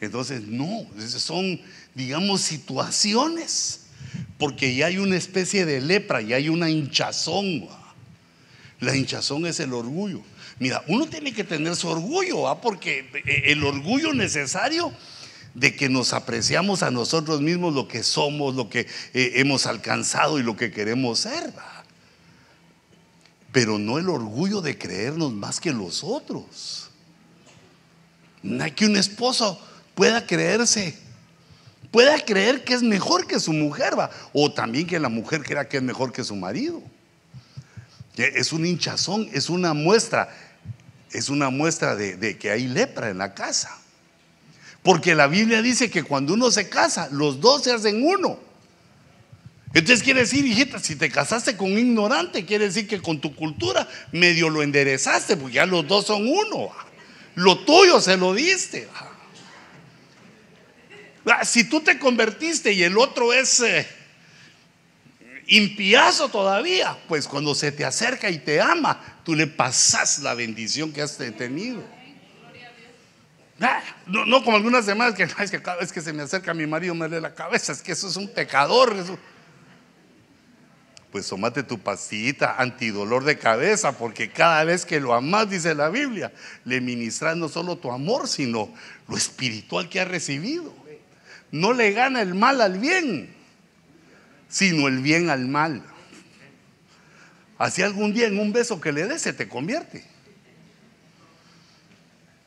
Entonces, no, son, digamos, situaciones, porque ya hay una especie de lepra, ya hay una hinchazón. La hinchazón es el orgullo. Mira, uno tiene que tener su orgullo, porque eh, el orgullo necesario de que nos apreciamos a nosotros mismos lo que somos, lo que eh, hemos alcanzado y lo que queremos ser pero no el orgullo de creernos más que los otros. No hay que un esposo pueda creerse, pueda creer que es mejor que su mujer, ¿va? o también que la mujer crea que es mejor que su marido. Es un hinchazón, es una muestra, es una muestra de, de que hay lepra en la casa. Porque la Biblia dice que cuando uno se casa, los dos se hacen uno. Entonces quiere decir, hijita, si te casaste con un ignorante, quiere decir que con tu cultura medio lo enderezaste, porque ya los dos son uno. Lo tuyo se lo diste. Si tú te convertiste y el otro es eh, impiazo todavía, pues cuando se te acerca y te ama, tú le pasas la bendición que has tenido. No, no como algunas demás que cada vez que se me acerca mi marido me lee la cabeza, es que eso es un pecador. Eso pues tomate tu pastillita antidolor de cabeza, porque cada vez que lo amas, dice la Biblia, le ministras no solo tu amor, sino lo espiritual que has recibido. No le gana el mal al bien, sino el bien al mal. Así algún día en un beso que le des se te convierte.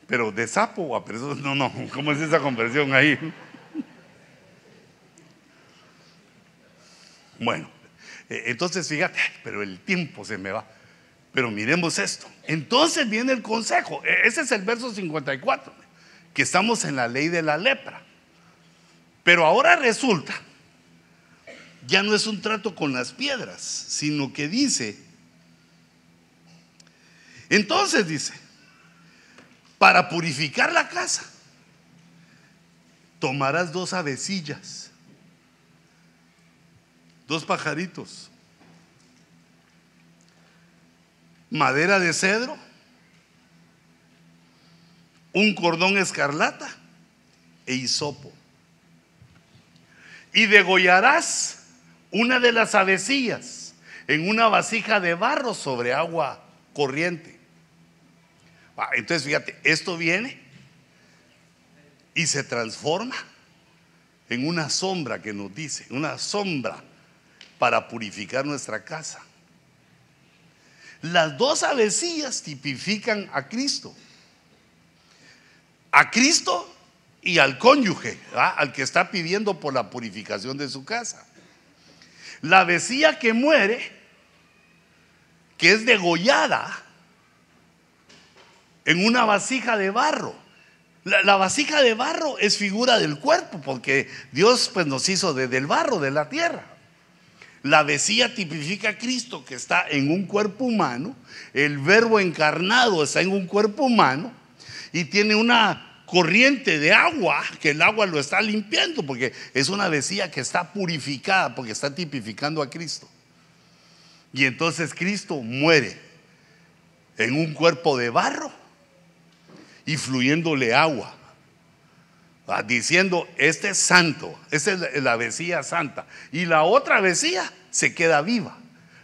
Pero de sapo a persona, no, no, <laughs> ¿cómo es esa conversión ahí? Bueno, entonces, fíjate, pero el tiempo se me va. Pero miremos esto. Entonces viene el consejo. E, ese es el verso 54, que estamos en la ley de la lepra. Pero ahora resulta, ya no es un trato con las piedras, sino que dice, entonces dice, para purificar la casa, tomarás dos avecillas dos pajaritos, madera de cedro, un cordón escarlata e hisopo. Y degollarás una de las avecillas en una vasija de barro sobre agua corriente. Entonces, fíjate, esto viene y se transforma en una sombra que nos dice, una sombra para purificar nuestra casa. Las dos avecillas tipifican a Cristo. A Cristo y al cónyuge, al que está pidiendo por la purificación de su casa. La vecía que muere, que es degollada en una vasija de barro. La, vasija de barro es figura del cuerpo, porque Dios pues, nos hizo desde el barro, de la tierra. La vecía tipifica a Cristo que está en un cuerpo humano, el verbo encarnado está en un cuerpo humano y tiene una corriente de agua, que el agua lo está limpiando, porque es una vecía que está purificada, porque está tipificando a Cristo. Y entonces Cristo muere en un cuerpo de barro y fluyéndole agua, diciendo, este es santo, esta es la vecía santa. Y la otra vecía se queda viva.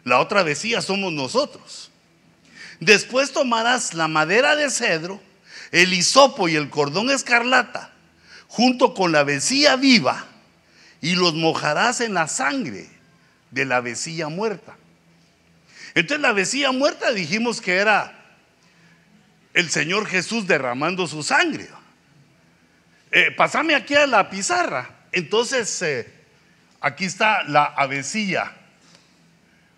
La otra vecía somos nosotros. Después tomarás la madera de cedro, el hisopo y el cordón escarlata, junto con la vecía viva, y los mojarás en la sangre de la vecía muerta. Entonces la vecía muerta dijimos que era el Señor Jesús derramando su sangre. Eh, pasame aquí a la pizarra. Entonces, eh, aquí está la avecilla.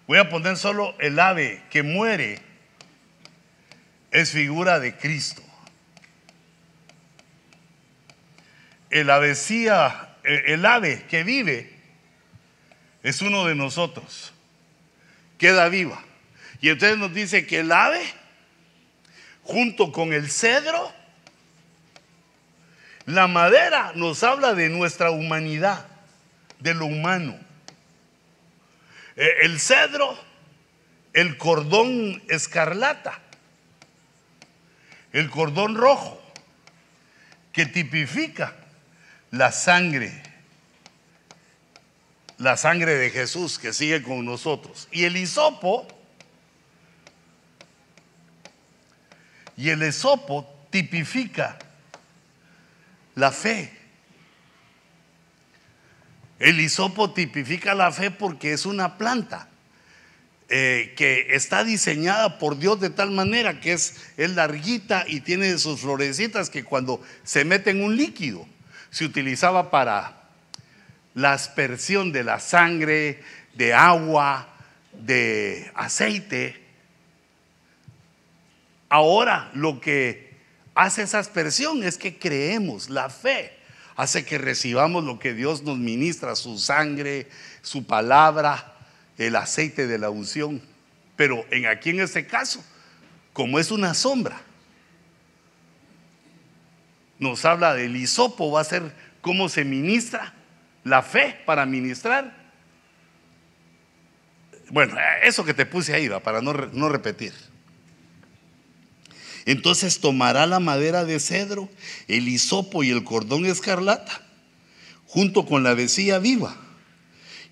Voy a poner solo el ave que muere. Es figura de Cristo. el avecía, el ave que vive, es uno de nosotros. Queda viva. Y entonces nos dice que el ave, junto con el cedro, la madera nos habla de nuestra humanidad, de lo humano. Eh, el cedro, el cordón escarlata, el cordón rojo, que tipifica la sangre, la sangre de Jesús que sigue con nosotros. Y el hisopo, y el hisopo tipifica la fe. El hisopo tipifica la fe porque es una planta eh, que está diseñada por Dios de tal manera que es, es larguita y tiene sus florecitas que cuando se mete en un líquido se utilizaba para la aspersión de la sangre, de agua, de aceite. Ahora lo que hace esa aspersión es que creemos, la fe hace que recibamos lo que Dios nos ministra, su sangre, su palabra, el aceite de la unción. Pero en aquí en este caso, como es una sombra, nos habla del hisopo, va a ser cómo se ministra la fe para ministrar. Bueno, eso que te puse ahí va, para no, no repetir. Entonces tomará la madera de cedro, el hisopo y el cordón escarlata, junto con la vecilla viva,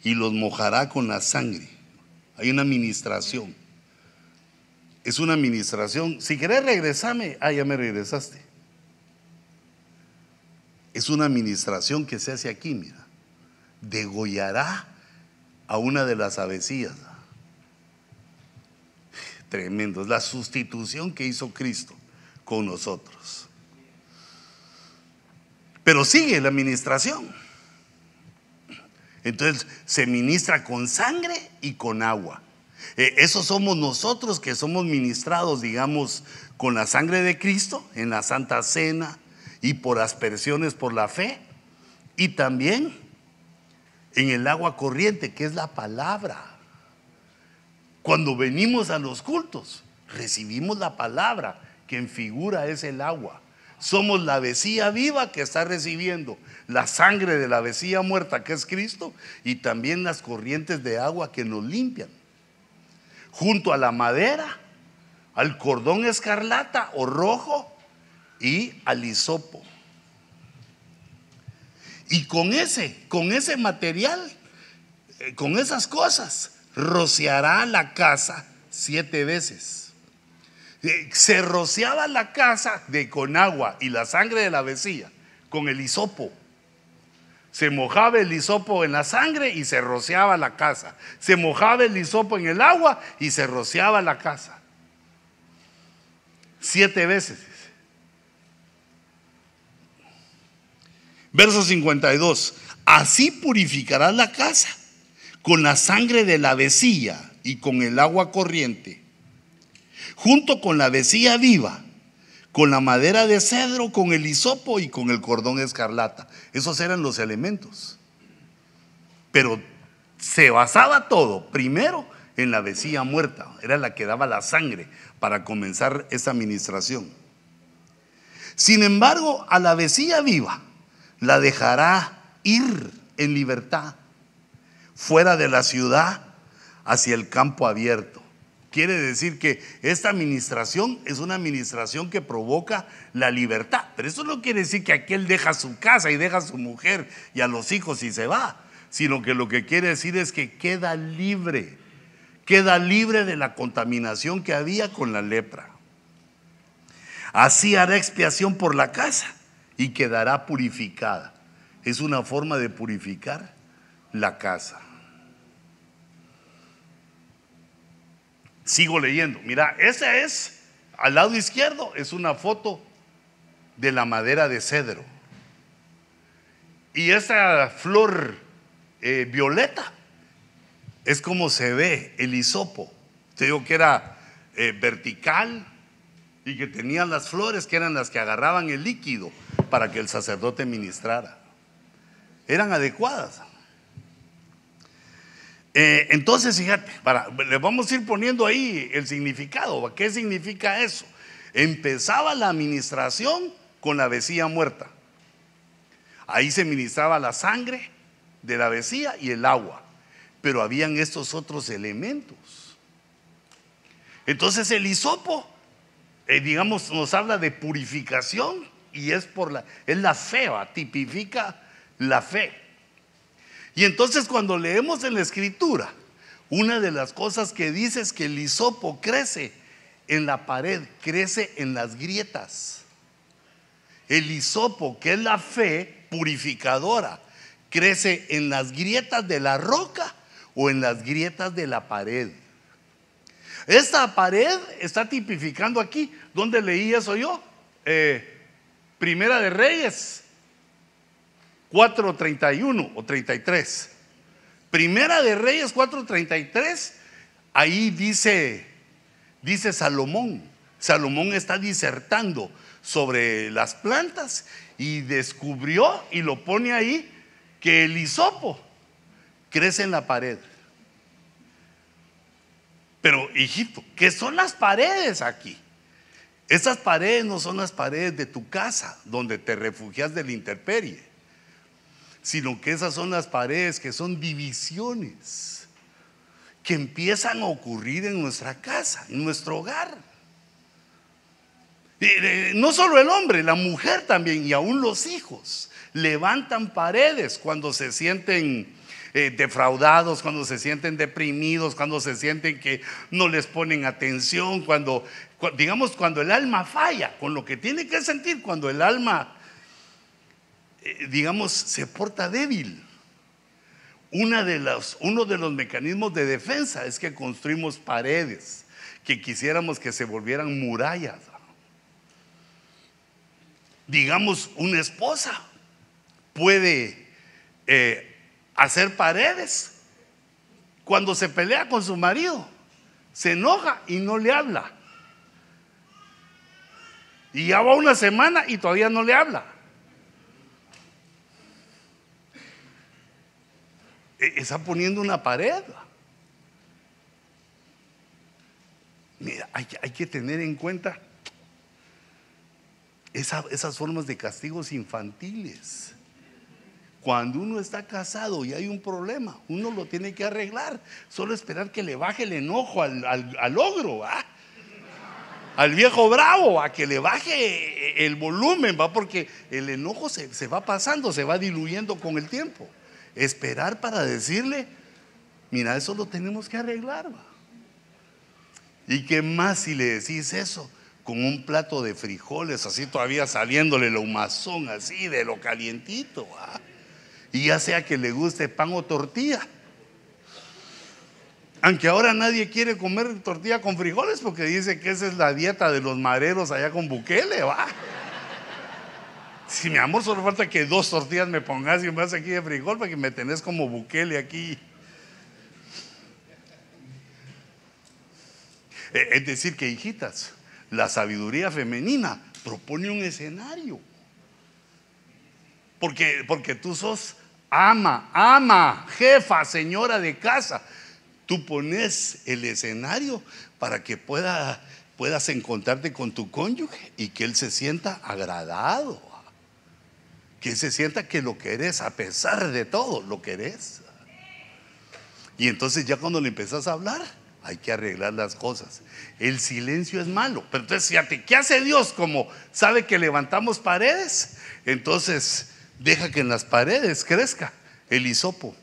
y los mojará con la sangre. Hay una administración. Es una administración. Si querés regresarme, ah, ya me regresaste. Es una administración que se hace aquí, mira. Degollará a una de las avecillas. Tremendo. Es la sustitución que hizo Cristo con nosotros. Pero sigue la administración. Entonces se ministra con sangre y con agua. Eh, eso somos nosotros que somos ministrados, digamos, con la sangre de Cristo en la Santa Cena, y por aspersiones por la fe y también en el agua corriente, que es la palabra. Cuando venimos a los cultos, recibimos la palabra, que en figura es el agua. Somos la vecía viva que está recibiendo la sangre de la vecía muerta, que es Cristo, y también las corrientes de agua que nos limpian. Junto a la madera, al cordón escarlata o rojo, y al hisopo. Y con ese, con ese material, eh, con esas cosas, rociará la casa siete veces. Eh, se rociaba la casa de con agua y la sangre de la vecilla con el hisopo. Se mojaba el hisopo en la sangre y se rociaba la casa. Se mojaba el hisopo en el agua y se rociaba la casa. Siete veces. Verso 52. Así purificarás la casa con la sangre de la vecilla y con el agua corriente, junto con la vecilla viva, con la madera de cedro, con el hisopo y con el cordón escarlata. Esos eran los elementos. Pero se basaba todo primero en la vecilla muerta, era la que daba la sangre para comenzar esa administración. Sin embargo, a la vecilla viva la dejará ir en libertad fuera de la ciudad hacia el campo abierto. Quiere decir que esta administración es una administración que provoca la libertad. Pero eso no quiere decir que aquel deja su casa y deja a su mujer y a los hijos y se va, sino que lo que quiere decir es que queda libre, queda libre de la contaminación que había con la lepra. Así hará expiación por la casa y quedará purificada. Es una forma de purificar la casa. Sigo leyendo. Mira, esa es, al lado izquierdo, es una foto de la madera de cedro. Y esa flor eh, violeta es como se ve el hisopo. Te digo que era eh, vertical y que tenían las flores que eran las que agarraban el líquido para que el sacerdote ministrara. Eran adecuadas. Eh, entonces, fíjate, para, le vamos a ir poniendo ahí el significado. ¿Qué significa eso? Empezaba la administración con la vecía muerta. Ahí se ministraba la sangre de la vecía y el agua. Pero habían estos otros elementos. Entonces el hisopo, eh, digamos, nos habla de purificación y es por la, es la fe, tipifica la fe. Y entonces cuando leemos en la escritura, una de las cosas que dice es que el hisopo crece en la pared, crece en las grietas. El hisopo, que es la fe purificadora, crece en las grietas de la roca o en las grietas de la pared. Esta pared está tipificando aquí. ¿Dónde leí eso yo? Eh, Primera de Reyes, 4.31 o 33. Primera de Reyes 4.33, ahí dice, dice Salomón. Salomón está disertando sobre las plantas y descubrió y lo pone ahí que el hisopo crece en la pared. Pero, hijito, ¿qué son las paredes aquí? Esas paredes no son las paredes de tu casa donde te refugias de la intemperie sino que esas son las paredes que son divisiones que empiezan a ocurrir en nuestra casa, en nuestro hogar. No solo el hombre, la mujer también y aún los hijos levantan paredes cuando se sienten eh, defraudados, cuando se sienten deprimidos, cuando se sienten que no les ponen atención, cuando, digamos, cuando el alma falla, con lo que tiene que sentir, cuando el alma eh, digamos, se porta débil. Una de uno de los mecanismos de defensa es que construimos paredes que quisiéramos que se volvieran murallas. Digamos, una esposa puede eh, hacer paredes cuando se pelea con su marido. Se enoja y no le habla. Y ya va una semana y todavía no le habla. Está poniendo una pared. Mira, hay, que tener en cuenta esas formas de castigos infantiles. Cuando uno está casado y hay un problema, uno lo tiene que arreglar. Solo esperar que le baje el enojo al, al, ogro, al viejo bravo, a que le baje el volumen, ¿va? porque el enojo se, se va pasando, se va diluyendo con el tiempo esperar para decirle, mira, eso lo tenemos que arreglar. ¿Y qué más si le decís eso? Con un plato de frijoles, así todavía saliéndole lo humazón, así de lo calientito. Y ya sea que le guste pan o tortilla. Aunque ahora nadie quiere comer tortilla con frijoles porque dice que esa es la dieta de los mareros allá con Bukele, va. Si mi amor, solo falta que dos tortillas me pongas y más aquí de frijol para que me tenés como buquele aquí. Eh, es decir, que hijitas, la sabiduría femenina propone un escenario. Porque, porque tú sos ama, ama, jefa, señora de casa. Tú pones el escenario para que pueda, puedas encontrarte con tu cónyuge y que él se sienta agradado. Que se sienta que lo querés, a pesar de todo, lo querés. Y entonces ya cuando le empezás a hablar, hay que arreglar las cosas. El silencio es malo. Pero entonces, fíjate, ¿qué hace Dios? Como sabe que levantamos paredes, entonces deja que en las paredes crezca el hisopo.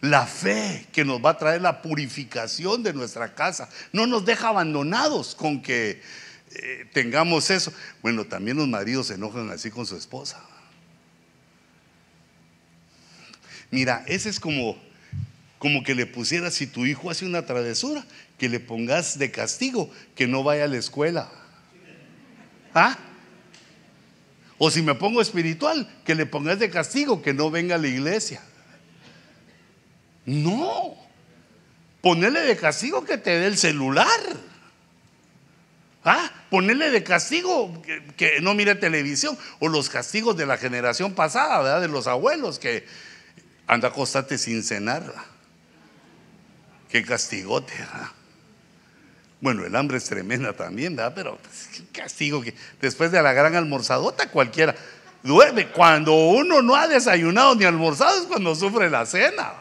La fe que nos va a traer la purificación de nuestra casa. No nos deja abandonados con que eh, tengamos eso. Bueno, también los maridos se enojan así con su esposa. Mira, ese es como como que le pusieras, si tu hijo hace una travesura, que le pongas de castigo, que no vaya a la escuela. ¿Ah? O si me pongo espiritual, que le pongas de castigo, que no venga a la iglesia. No. Ponerle de castigo que te dé el celular. ¿Ah? Ponerle de castigo que, no mire televisión. O los castigos de la generación pasada, ¿verdad? De los abuelos que anda acostate sin cenar. Qué castigote. Bueno, el hambre es tremenda también, ¿verdad? Pero pues, qué castigo que después de la gran almorzadota cualquiera duerme. Cuando uno no ha desayunado ni almorzado es cuando sufre la cena.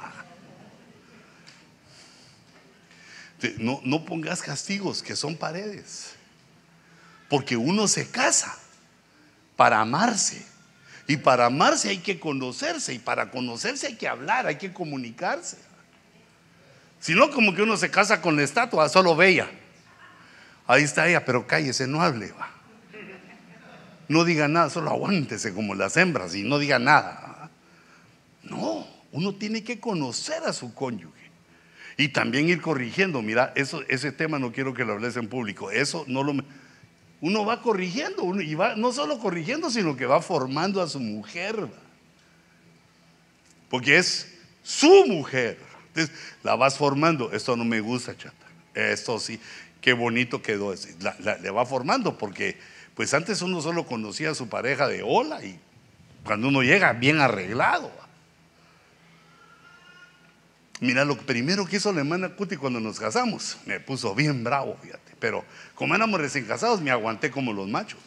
No, no pongas castigos que son paredes. Porque uno se casa para amarse. Y para amarse hay que conocerse. Y para conocerse hay que hablar, hay que comunicarse. Si no, como que uno se casa con la estatua, solo bella. Ahí está ella, pero cállese, no hable. Va. No diga nada, solo aguántese como las hembras y no diga nada. No, uno tiene que conocer a su cónyuge y también ir corrigiendo. Mira, eso, ese tema no quiero que lo hables en público. Eso no lo. Uno va corrigiendo y va no solo corrigiendo, sino que va formando a su mujer. Porque es su mujer la vas formando. Esto no me gusta, chata. Esto sí, qué bonito quedó. le va formando porque, pues antes uno solo conocía a su pareja de hola y cuando uno llega bien arreglado. Mira, lo primero que hizo la hermana Cuti cuando nos casamos, me puso bien bravo, fíjate. Pero como éramos recién casados, me aguanté como los machos.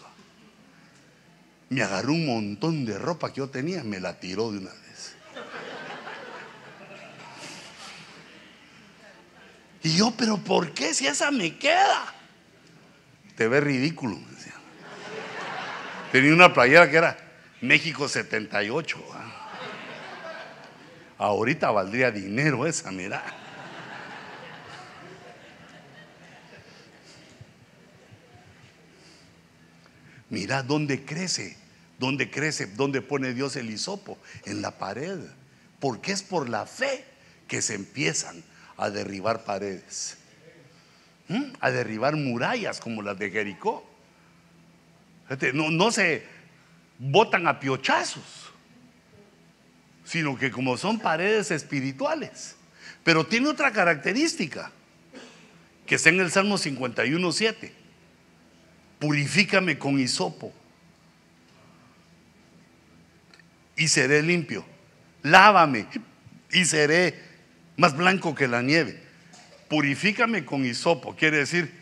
Me agarró un montón de ropa que yo tenía, me la tiró de una vez. Y yo, pero ¿por qué si esa me queda? Te ve ridículo, me decía. Tenía una playera que era México 78. Ahorita valdría dinero esa, mira. Mira dónde crece, dónde crece, dónde pone Dios el hisopo, en la pared. Porque es por la fe que se empiezan a derribar paredes, a derribar murallas como las de Jericó. No, no se botan a piochazos, sino que como son paredes espirituales. Pero tiene otra característica, que está en el Salmo 51.7. Purifícame con hisopo y seré limpio. Lávame y seré más blanco que la nieve. Purifícame con hisopo, quiere decir,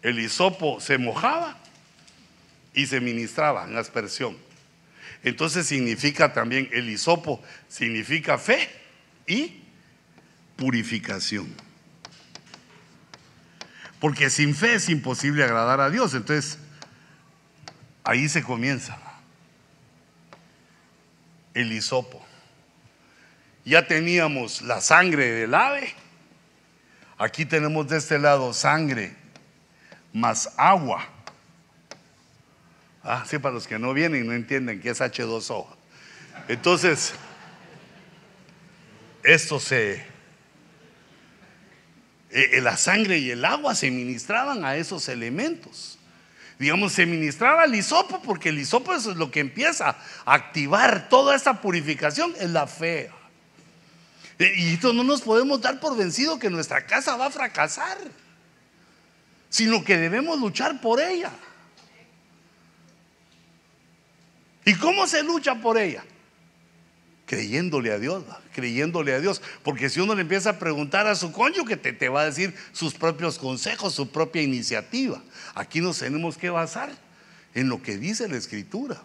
el hisopo se mojaba y se ministraba en aspersión. Entonces significa también, el hisopo significa fe y purificación. Porque sin fe es imposible agradar a Dios. Entonces, ahí se comienza. El hisopo ya teníamos la sangre del ave. Aquí tenemos de este lado sangre más agua. Ah, sí, para los que no vienen y no entienden que es H2O. Entonces, esto se... Eh, la sangre y el agua se ministraban a esos elementos. digamos, se ministraba el hisopo, porque el hisopo es lo que empieza a activar toda esta purificación, es la fe. Y esto no nos podemos dar por vencido que nuestra casa va a fracasar, sino que debemos luchar por ella. ¿Y cómo se lucha por ella? Creyéndole a Dios, creyéndole a Dios. Porque si uno le empieza a preguntar a su cónyuge, te, te va a decir sus propios consejos, su propia iniciativa. Aquí nos tenemos que basar en lo que dice la Escritura.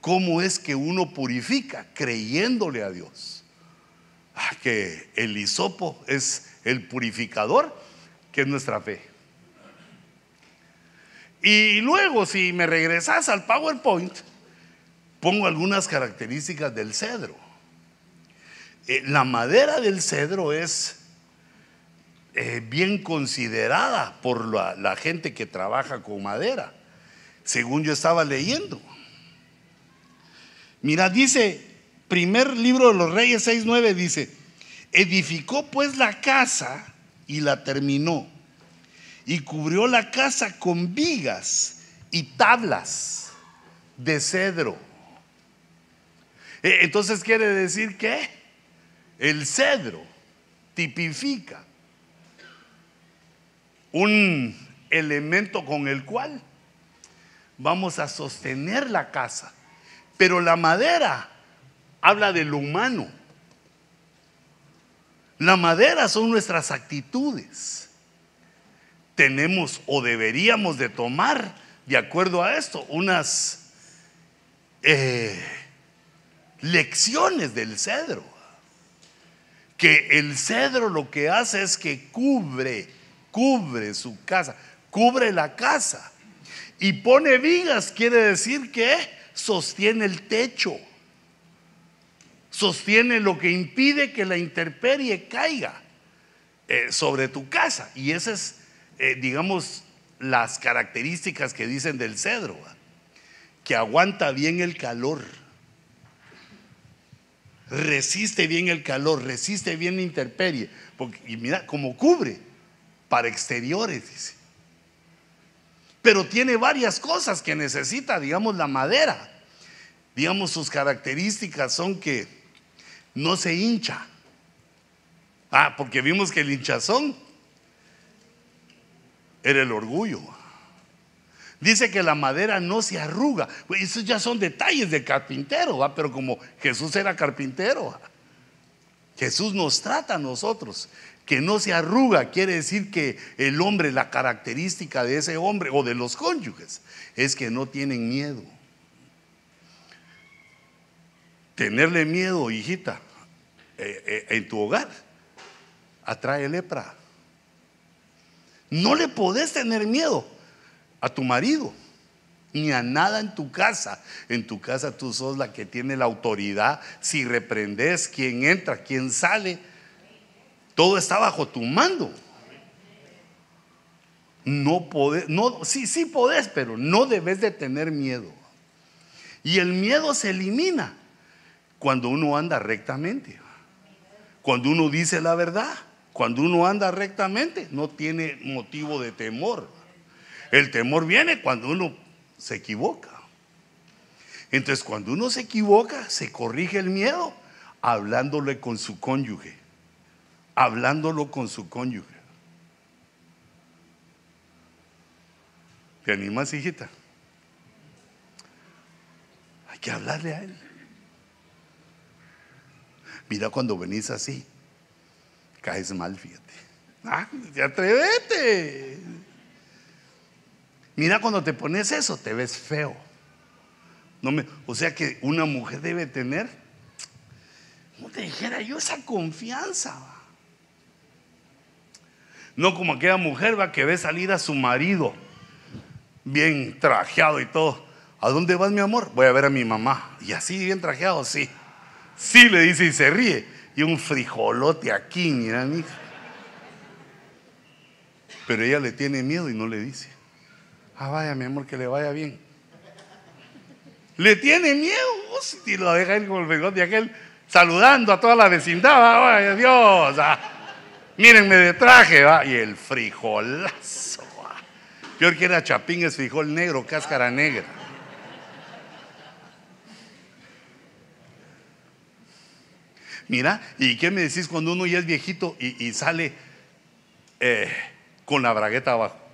¿Cómo es que uno purifica? Creyéndole a Dios. Ah, que el hisopo es el purificador, que es nuestra fe. Y luego, si me regresas al PowerPoint, pongo algunas características del cedro. Eh, la madera del cedro es eh, bien considerada por la, la gente que trabaja con madera, según yo estaba leyendo. Mira, dice, primer libro de los Reyes 6.9 dice, edificó pues la casa y la terminó, y cubrió la casa con vigas y tablas de cedro entonces quiere decir que el cedro tipifica un elemento con el cual vamos a sostener la casa. Pero la madera habla de lo humano. La madera son nuestras actitudes. Tenemos o deberíamos de tomar, de acuerdo a esto, unas... Eh, lecciones del cedro. Que el cedro lo que hace es que cubre, cubre su casa, cubre la casa. Y pone vigas, quiere decir que sostiene el techo. Sostiene lo que impide que la intemperie caiga eh, sobre tu casa. Y esas es, eh, digamos, las características que dicen del cedro. Que aguanta bien el calor resiste bien el calor, resiste bien la intemperie. Y mira, como cubre para exteriores, dice. Pero tiene varias cosas que necesita, digamos, la madera. Digamos, sus características son que no se hincha. Ah, porque vimos que el hinchazón era el orgullo. Dice que la madera no se arruga. Esos ya son detalles de carpintero, pero como Jesús era carpintero, Jesús nos trata a nosotros. Que no se arruga quiere decir que el hombre, la característica de ese hombre o de los cónyuges, es que no tienen miedo. Tenerle miedo, hijita, eh, eh, en tu hogar, atrae lepra. No le podés tener miedo a tu marido, ni a nada en tu casa. En tu casa tú sos la que tiene la autoridad. Si reprendes quién entra, quién sale, todo está bajo tu mando. No podés, no, sí, sí podés, pero no debes de tener miedo. Y el miedo se elimina cuando uno anda rectamente. Cuando uno dice la verdad, cuando uno anda rectamente, no tiene motivo de temor. El temor viene cuando uno se equivoca. Entonces, cuando uno se equivoca, se corrige el miedo hablándole con su cónyuge. Hablándolo con su cónyuge. ¿Te animas, hijita? Hay que hablarle a él. Mira cuando venís así, caes mal, fíjate. Ah, atrevete. Mira, cuando te pones eso, te ves feo. No o sea que una mujer debe tener, como te dijera yo, esa confianza. No como aquella mujer va que ve salir a su marido bien trajeado y todo. ¿A dónde vas, mi amor? Voy a ver a mi mamá. Y así, bien trajeado, sí. Sí, le dice y se ríe. Y un frijolote aquí, mira, hija. Pero ella le tiene miedo y no le dice. Ah, vaya, mi amor, que le vaya bien. Le tiene miedo. Y lo deja ir con el de aquel saludando a toda la vecindad. Vaya, Dios. Ah. mírenme de traje. ¿va? Y el frijolazo. Peor que era chapín es frijol negro, cáscara negra. Mira, ¿y qué me decís cuando uno ya es viejito y, sale eh, con la bragueta abajo?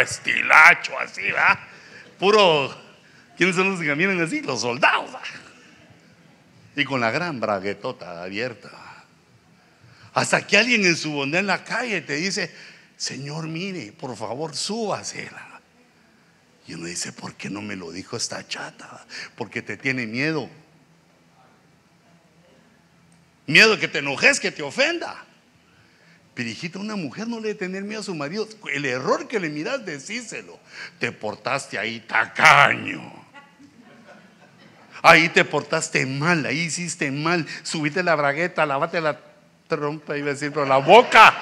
Estilacho, así, ¿va? Puro. ¿Quiénes son los que caminan así? Los soldados. Y con la gran braguetota abierta. Hasta que alguien en su bondad en la calle te dice, Señor, mire, por favor, súbasela. Y uno dice, ¿por qué no me lo dijo esta chata? Porque te tiene miedo. Miedo que te enojes, que te ofenda. Pero una mujer no le debe tener miedo a su marido. El error que le miras, decíselo. Te portaste ahí tacaño. Ahí te portaste mal, ahí hiciste mal. Subiste la bragueta, lavate la trompa, iba a decir, pero la boca.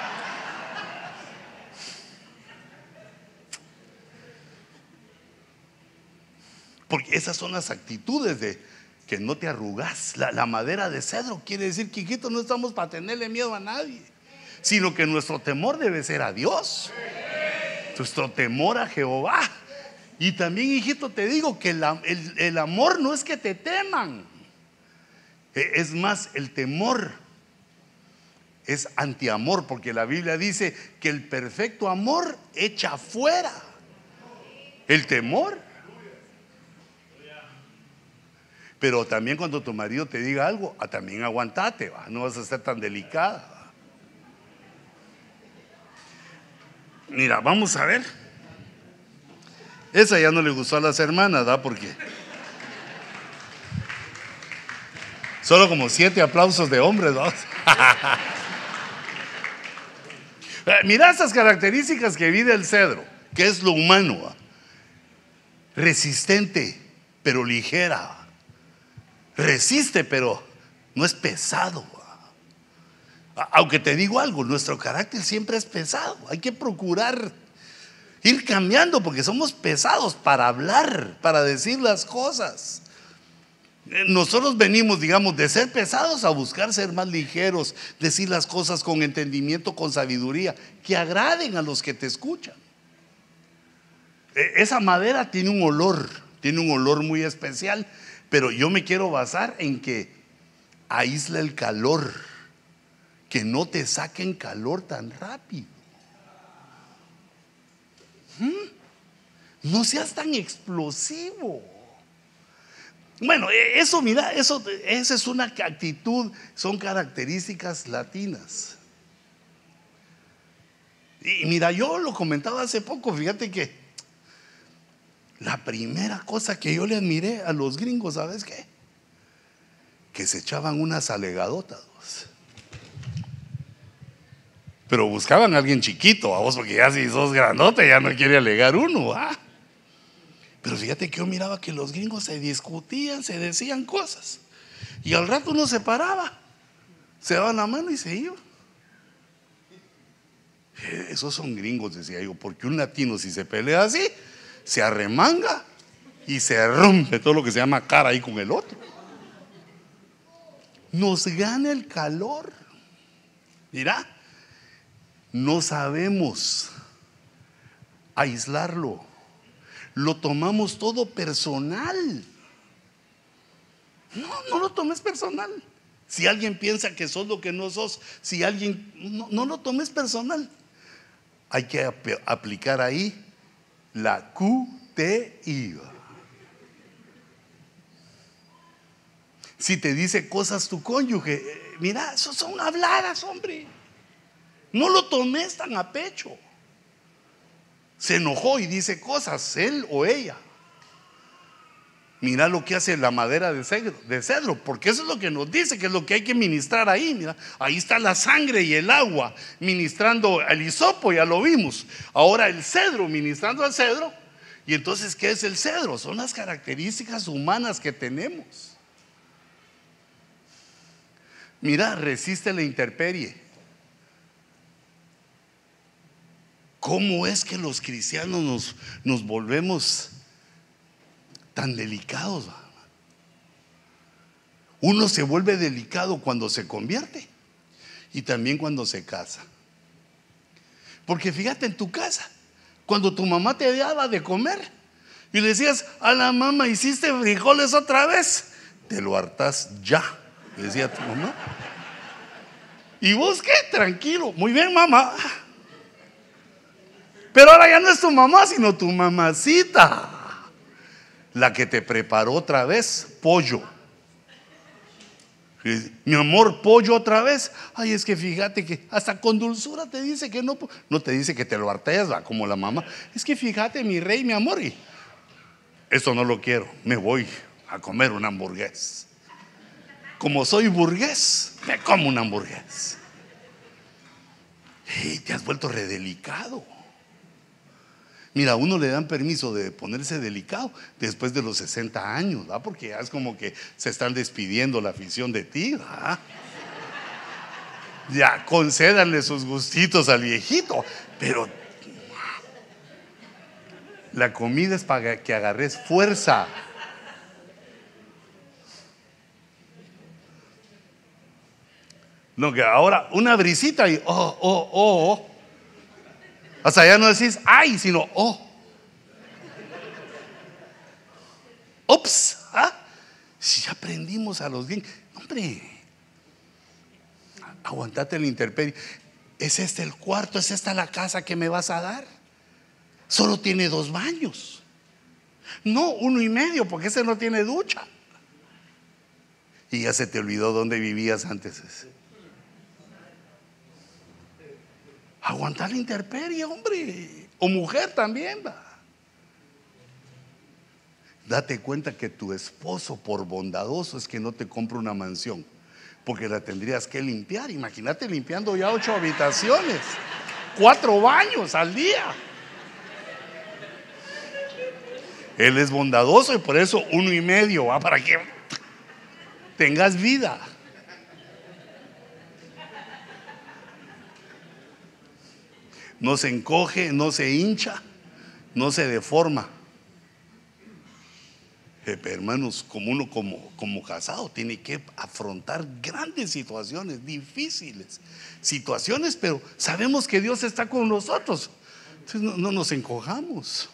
Porque esas son las actitudes de que no te arrugas. La, madera de cedro quiere decir que, no estamos para tenerle miedo a nadie, sino que nuestro temor debe ser a Dios. Nuestro temor a Jehová. Y también, hijito, te digo que el, amor no es que te teman. E, es más, el temor es antiamor, porque la Biblia dice que el perfecto amor echa fuera el temor. Pero también cuando tu marido te diga algo, ah, también aguantate, no vas a ser tan delicada. Mira, vamos a ver. Esa ya no le gustó a las hermanas, ¿da? Porque solo como siete aplausos de hombres, ¿no? <laughs> Eh, mira esas características que vive el cedro, que es lo humano, resistente, pero ligera, resiste, pero no es pesado. Aunque te digo algo, nuestro carácter siempre es pesado, hay que procurar ir cambiando porque somos pesados para hablar, para decir las cosas. Nosotros venimos, digamos, de ser pesados a buscar ser más ligeros, decir las cosas con entendimiento, con sabiduría, que agraden a los que te escuchan. E, esa madera tiene un olor, tiene un olor muy especial, pero yo me quiero basar en que aísla el calor, que no te saquen calor tan rápido. ¿Mm? No seas tan explosivo. Bueno, e, eso, mira, eso, esa es una actitud, son características latinas. Y mira, yo lo comentaba hace poco, fíjate que la primera cosa que yo le admiré a los gringos, ¿sabes qué? Que se echaban unas alegadotas. Pero buscaban a alguien chiquito, a vos, porque ya si sos grandote ya no quiere alegar uno. Pero fíjate que yo miraba que los gringos se discutían, se decían cosas. Y al rato uno se paraba, se daba la mano y se iba. Eh, esos son gringos, decía yo, porque un latino si se pelea así, se arremanga y se rompe todo lo que se llama cara ahí con el otro. Nos gana el calor. Mira, no sabemos aislarlo. Lo tomamos todo personal. No, no lo tomes personal. Si alguien piensa que sos lo que no sos, si alguien, no, lo tomes personal. Hay que aplicar ahí la QTI. Si te dice cosas tu cónyuge, eh, mira, eso son habladas, hombre. No lo tomes tan a pecho. Se enojó y dice cosas, él o ella. Mira lo que hace la madera de cedro, porque eso es lo que nos dice, que es lo que hay que ministrar ahí. Mira, ahí está la sangre y el agua ministrando el hisopo, ya lo vimos. Ahora el cedro ministrando al cedro. Y entonces, ¿qué es el cedro? Son las características humanas que tenemos. Mira, resiste la intemperie. ¿Cómo es que los cristianos nos, nos volvemos tan delicados? Uno se vuelve delicado cuando se convierte y también cuando se casa. Porque fíjate en tu casa, cuando tu mamá te daba de comer y le decías, a la mamá, hiciste frijoles otra vez, te lo hartás ya, decía tu mamá. Y vos qué, tranquilo, muy bien mamá. Pero ahora ya no es tu mamá, sino tu mamacita, la que te preparó otra vez pollo. Mi amor, pollo otra vez. Ay, es que fíjate que hasta con dulzura te dice que no. No te dice que te lo hartes, va, como la mamá. Es que fíjate, mi rey, mi amor. Y esto no lo quiero. Me voy a comer un hamburgués. Como soy burgués, me como un hamburgués. Y te has vuelto redelicado. Mira, a uno le dan permiso de ponerse delicado después de los 60 años, ¿verdad? Porque ya es como que se están despidiendo la afición de ti. Ya, concédanle sus gustitos al viejito, pero la comida es para que agarres fuerza. No, que ahora una brisita y oh, oh, oh. Hasta ya no decís ay, sino oh. Ups, ¿ah? Si aprendimos a los bien, hombre, aguantate el interperio. ¿Es este el cuarto? ¿Es esta la casa que me vas a dar? Solo tiene dos baños. No, uno y medio, porque ese no tiene ducha. Y ya se te olvidó dónde vivías antes. Aguantar la intemperie, hombre. O mujer también va. Date cuenta que tu esposo, por bondadoso, es que no te compra una mansión. Porque la tendrías que limpiar. Imagínate limpiando ya ocho habitaciones, cuatro baños al día. Él es bondadoso y por eso uno y medio va para que tengas vida. No se encoge, no se hincha, no se deforma. Eh, hermanos, como uno como, como casado tiene que afrontar grandes situaciones, difíciles situaciones, pero sabemos que Dios está con nosotros. Entonces no, no nos encojamos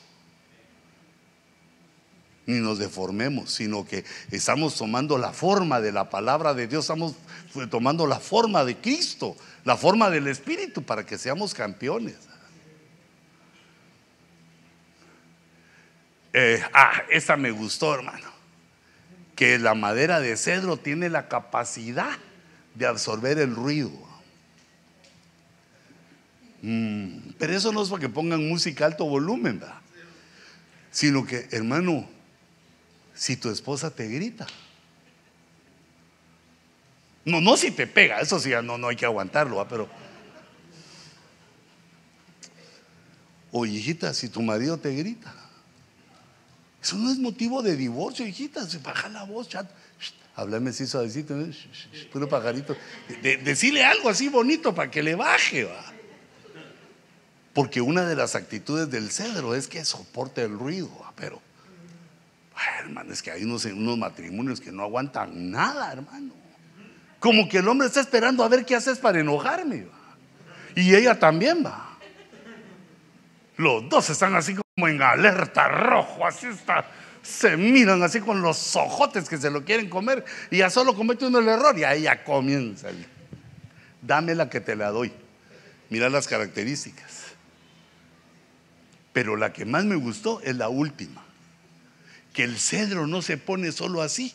ni nos deformemos, sino que estamos tomando la forma de la palabra de Dios, estamos tomando la forma de Cristo, la forma del Espíritu para que seamos campeones. Eh, ah, esa me gustó, hermano. Que la madera de cedro tiene la capacidad de absorber el ruido. Mm, pero eso no es para que pongan música alto volumen, ¿verdad? Sino que, hermano, si tu esposa te grita, no, no si te pega, eso sí, no, no hay que aguantarlo, pero. O hijita, si tu marido te grita, eso no es motivo de divorcio, hijita, baja la voz, chat. Háblame así suavecito, ¿eh? puro pajarito. decirle algo así bonito para que le baje, va. Porque una de las actitudes del cedro es que soporte el ruido, pero, hermano, es que hay unos, unos matrimonios que no aguantan nada, hermano. Como que el hombre está esperando a ver qué haces para enojarme. Y ella también va. Los dos están así como en alerta rojo, así está. Se miran así con los ojotes que se lo quieren comer y ya solo comete uno el error y ahí ya comienza. dame la que te la doy. Mira las características. Pero la que más me gustó es la última. Que el cedro no se pone solo así,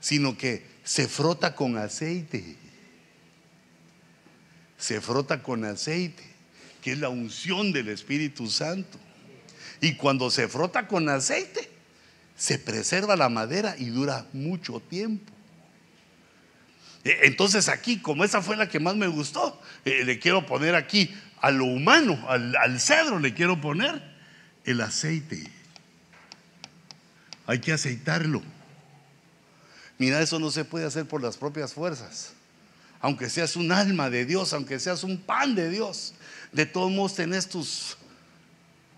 sino que se frota con aceite. Se frota con aceite, que es la unción del Espíritu Santo. Y cuando se frota con aceite, se preserva la madera y dura mucho tiempo. E, entonces aquí, como esa fue la que más me gustó, eh, le quiero poner aquí a lo humano, al, al cedro, le quiero poner el aceite. Hay que aceitarlo. Mira, eso no se puede hacer por las propias fuerzas. Aunque seas un alma de Dios, aunque seas un pan de Dios, de todos modos tenés tus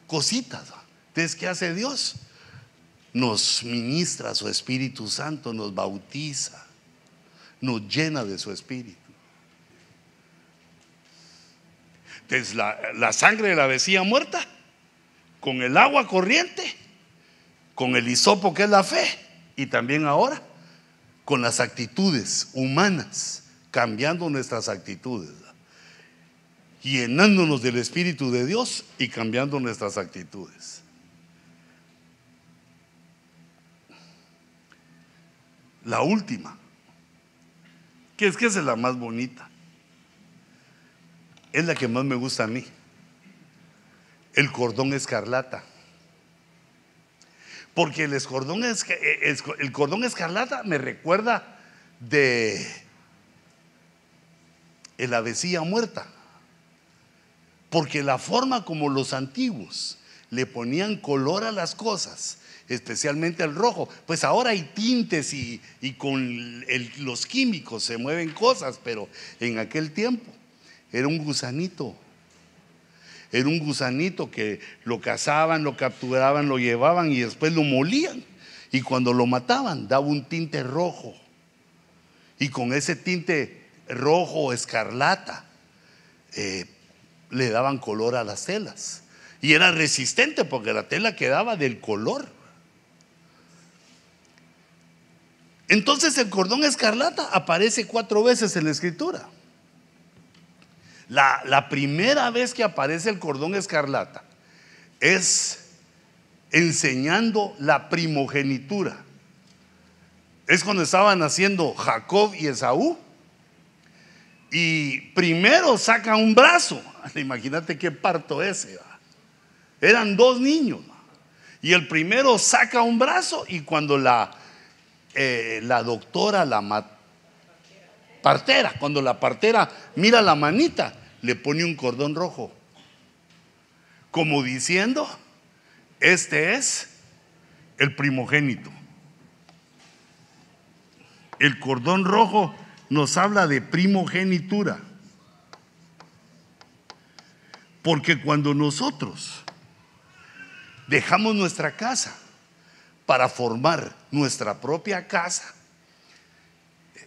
cositas. Entonces, ¿qué hace Dios? Nos ministra su Espíritu Santo, nos bautiza, nos llena de su Espíritu. Entonces la, la sangre de la vecina muerta, con el agua corriente, con el hisopo que es la fe, y también ahora con las actitudes humanas, cambiando nuestras actitudes, llenándonos del Espíritu de Dios y cambiando nuestras actitudes. La última, que es que es la más bonita, es la que más me gusta a mí, el cordón escarlata. Porque el, cordón, el cordón escarlata me recuerda de la avecilla muerta. Porque la forma como los antiguos le ponían color a las cosas, especialmente al rojo, pues ahora hay tintes y, con los químicos se mueven cosas, pero en aquel tiempo era un gusanito era un gusanito que lo cazaban, lo capturaban, lo llevaban y después lo molían. Y cuando lo mataban daba un tinte rojo. Y con ese tinte rojo escarlata eh, le daban color a las telas. Y era resistente porque la tela quedaba del color. Entonces el cordón escarlata aparece cuatro veces en la escritura. La, primera vez que aparece el cordón escarlata es enseñando la primogenitura. Es cuando estaban naciendo Jacob y Esaú. Y primero saca un brazo. <laughs> Imagínate qué parto ese. Eran dos niños. Y el primero saca un brazo y cuando la, eh, la doctora, la partera, cuando la partera mira la manita, le pone un cordón rojo, como diciendo, este es el primogénito. El cordón rojo nos habla de primogenitura. Porque cuando nosotros dejamos nuestra casa para formar nuestra propia casa,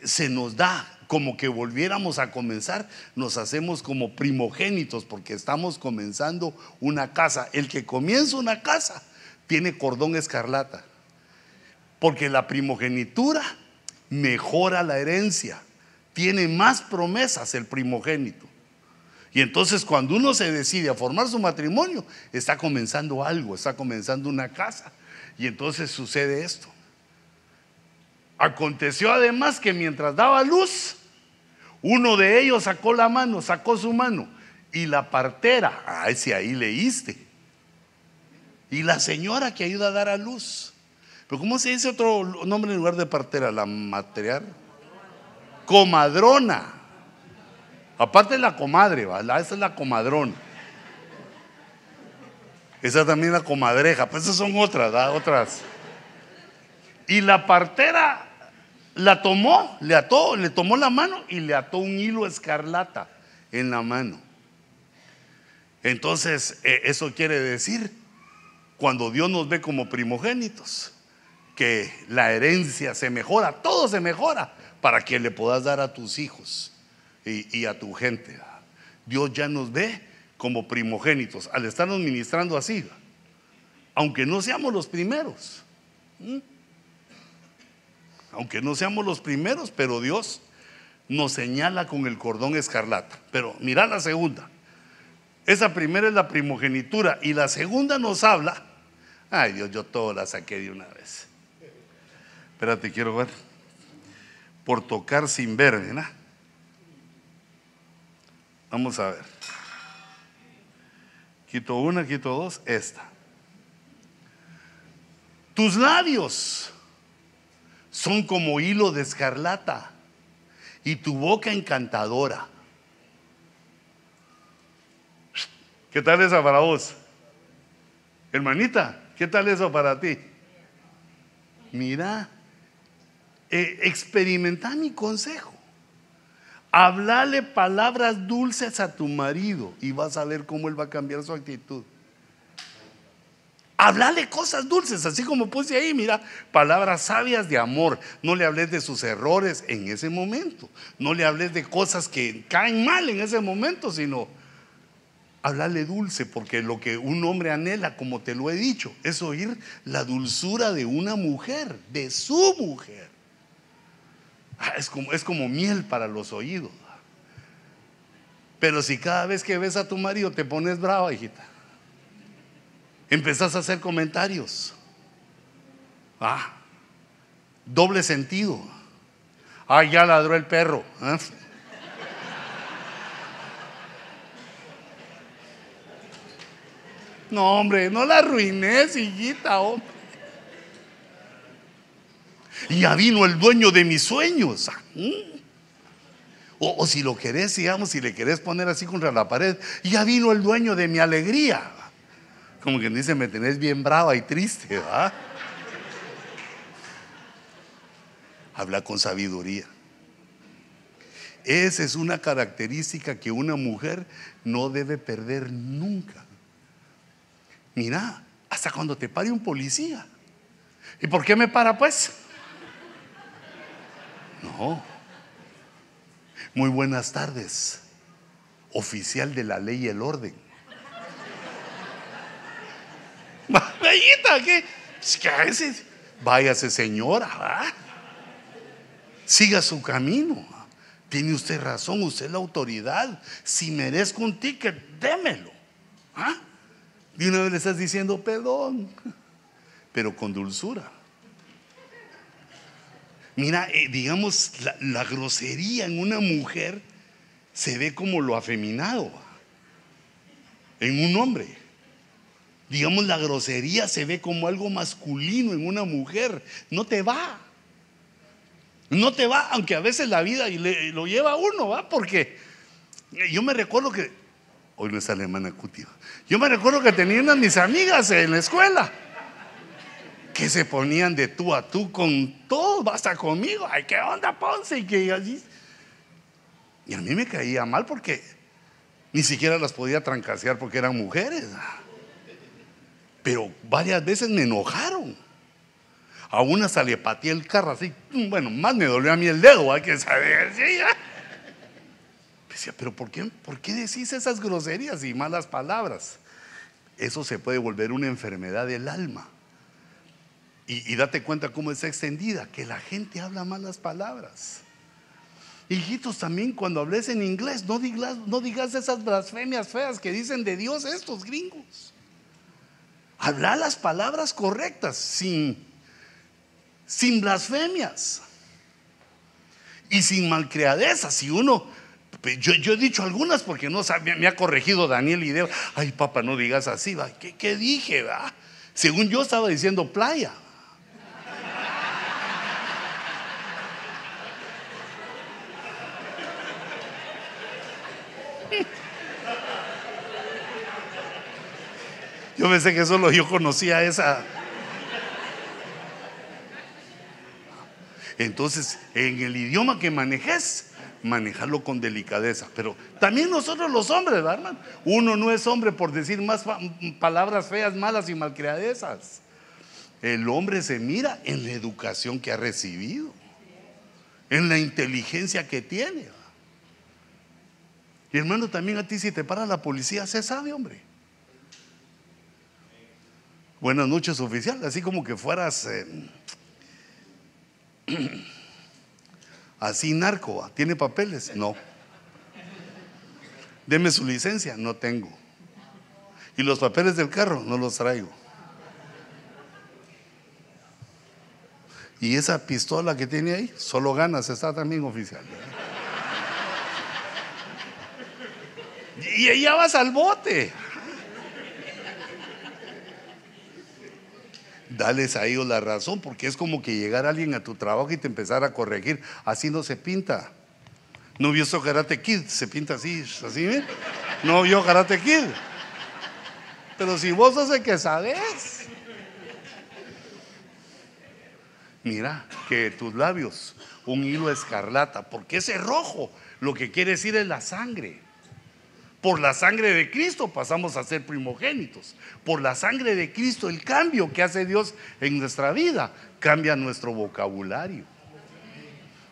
se nos da como que volviéramos a comenzar, nos hacemos como primogénitos porque estamos comenzando una casa. El que comienza una casa tiene cordón escarlata, porque la primogenitura mejora la herencia, tiene más promesas el primogénito. Y entonces cuando uno se decide a formar su matrimonio, está comenzando algo, está comenzando una casa. Y entonces sucede esto. Aconteció además que mientras daba luz, uno de ellos sacó la mano, sacó su mano, y la partera, ah, ese ahí leíste. Y la señora que ayuda a dar a luz. Pero ¿cómo se dice otro nombre en lugar de partera? La material. Comadrona. Aparte de la comadre, esa es la comadrona. Esa también es la comadreja, pues esas son otras, otras. Y la partera la tomó, le ató, le tomó la mano y le ató un hilo escarlata en la mano. Entonces, eh, eso quiere decir, cuando Dios nos ve como primogénitos, que la herencia se mejora, todo se mejora para que le puedas dar a tus hijos y, a tu gente. Dios ya nos ve como primogénitos al estarnos ministrando así, aunque no seamos los primeros aunque no seamos los primeros, pero Dios nos señala con el cordón escarlata. Pero mira la segunda. Esa primera es la primogenitura y la segunda nos habla. Ay Dios, yo todo la saqué de una vez. Espérate, quiero ver. Por tocar sin ver, ¿verdad? Vamos a ver. Quito una, quito dos, esta. Tus labios son como hilo de escarlata y tu boca encantadora. ¿Qué tal eso para vos? Hermanita, ¿qué tal eso para ti? Mira, eh, experimenta mi consejo. Hablale palabras dulces a tu marido y vas a ver cómo él va a cambiar su actitud. Hablale cosas dulces, así como puse ahí, mira, palabras sabias de amor. No le hables de sus errores en ese momento. No le hables de cosas que caen mal en ese momento, sino Háblale dulce, porque lo que un hombre anhela, como te lo he dicho, es oír la dulzura de una mujer, de su mujer. Ah, es como, es como miel para los oídos. Pero si cada vez que ves a tu marido te pones brava, hijita, empezás a hacer comentarios. Ah, doble sentido. Ah, ya ladró el perro. ¿eh? No, hombre, no la arruines, hijita, hombre. Ya vino el dueño de mis sueños. ¿Mm? O, si lo querés, digamos, si le querés poner así contra la pared, ya vino el dueño de mi alegría. Como que dice, me tenés bien brava y triste, ¿va? Habla con sabiduría. Esa es una característica que una mujer no debe perder nunca. Mira, hasta cuando te pare un policía. ¿Y por qué me para pues? No. Muy buenas tardes, oficial de la ley y el orden. ¿Qué? ¿Qué Váyase, señora. Siga su camino. Tiene usted razón, usted es la autoridad. Si merezco un ticket, démelo. ¿Ah? Y una vez le estás diciendo perdón, pero con dulzura. Mira, eh, digamos, la, grosería en una mujer se ve como lo afeminado en un hombre. Digamos, la grosería se ve como algo masculino en una mujer. No te va. No te va, aunque a veces la vida lo lleva uno, ¿va? Porque yo me recuerdo que, hoy no es alemana Cutio, yo me recuerdo que tenía unas mis amigas en la escuela que se ponían de tú a tú con todo, basta conmigo, ay, qué onda Ponce, y que allí. Y a mí me caía mal porque ni siquiera las podía trancasear porque eran mujeres. Pero varias veces me enojaron. A una le pateé el carro así, bueno, más me dolió a mí el dedo, hay que saber. Decía, pero ¿por qué, ¿por qué decís esas groserías y malas palabras? Eso se puede volver una enfermedad del alma. Y, date cuenta cómo es extendida, que la gente habla malas palabras. Hijitos, también cuando hables en inglés, no digas, no digas esas blasfemias feas que dicen de Dios estos gringos. Habla las palabras correctas, sin, blasfemias y sin malcriadezas. Si uno, yo, he dicho algunas porque no me ha corregido Daniel y. Ay, papá, no digas así. ¿Qué, ¿Qué, dije? Va? Según yo estaba diciendo playa. Yo pensé que solo yo conocía esa. Entonces, en el idioma que manejes, manejarlo con delicadeza. Pero también nosotros los hombres, ¿verdad, Uno no es hombre por decir más palabras feas, malas y malcriadezas. El hombre se mira en la educación que ha recibido, en la inteligencia que tiene. Y hermano, también a ti si te para la policía, se sabe, hombre. Buenas noches, oficial. Así como que fueras eh, así narco. ¿Tiene papeles? No. Deme su licencia. No tengo. ¿Y los papeles del carro? No los traigo. Y esa pistola que tiene ahí, solo ganas, está también oficial. Y ya vas al bote. Dales a ellos la razón, porque es como que llegar alguien a tu trabajo y te empezar a corregir. Así no se pinta. No vio eso Karate Kid, se pinta así, así, ¿eh? No vio Karate Kid. Pero si vos sos el que sabes, mira que tus labios, un hilo escarlata, porque ese rojo lo que quiere decir es la sangre. Por la sangre de Cristo pasamos a ser primogénitos. Por la sangre de Cristo, el cambio que hace Dios en nuestra vida cambia nuestro vocabulario.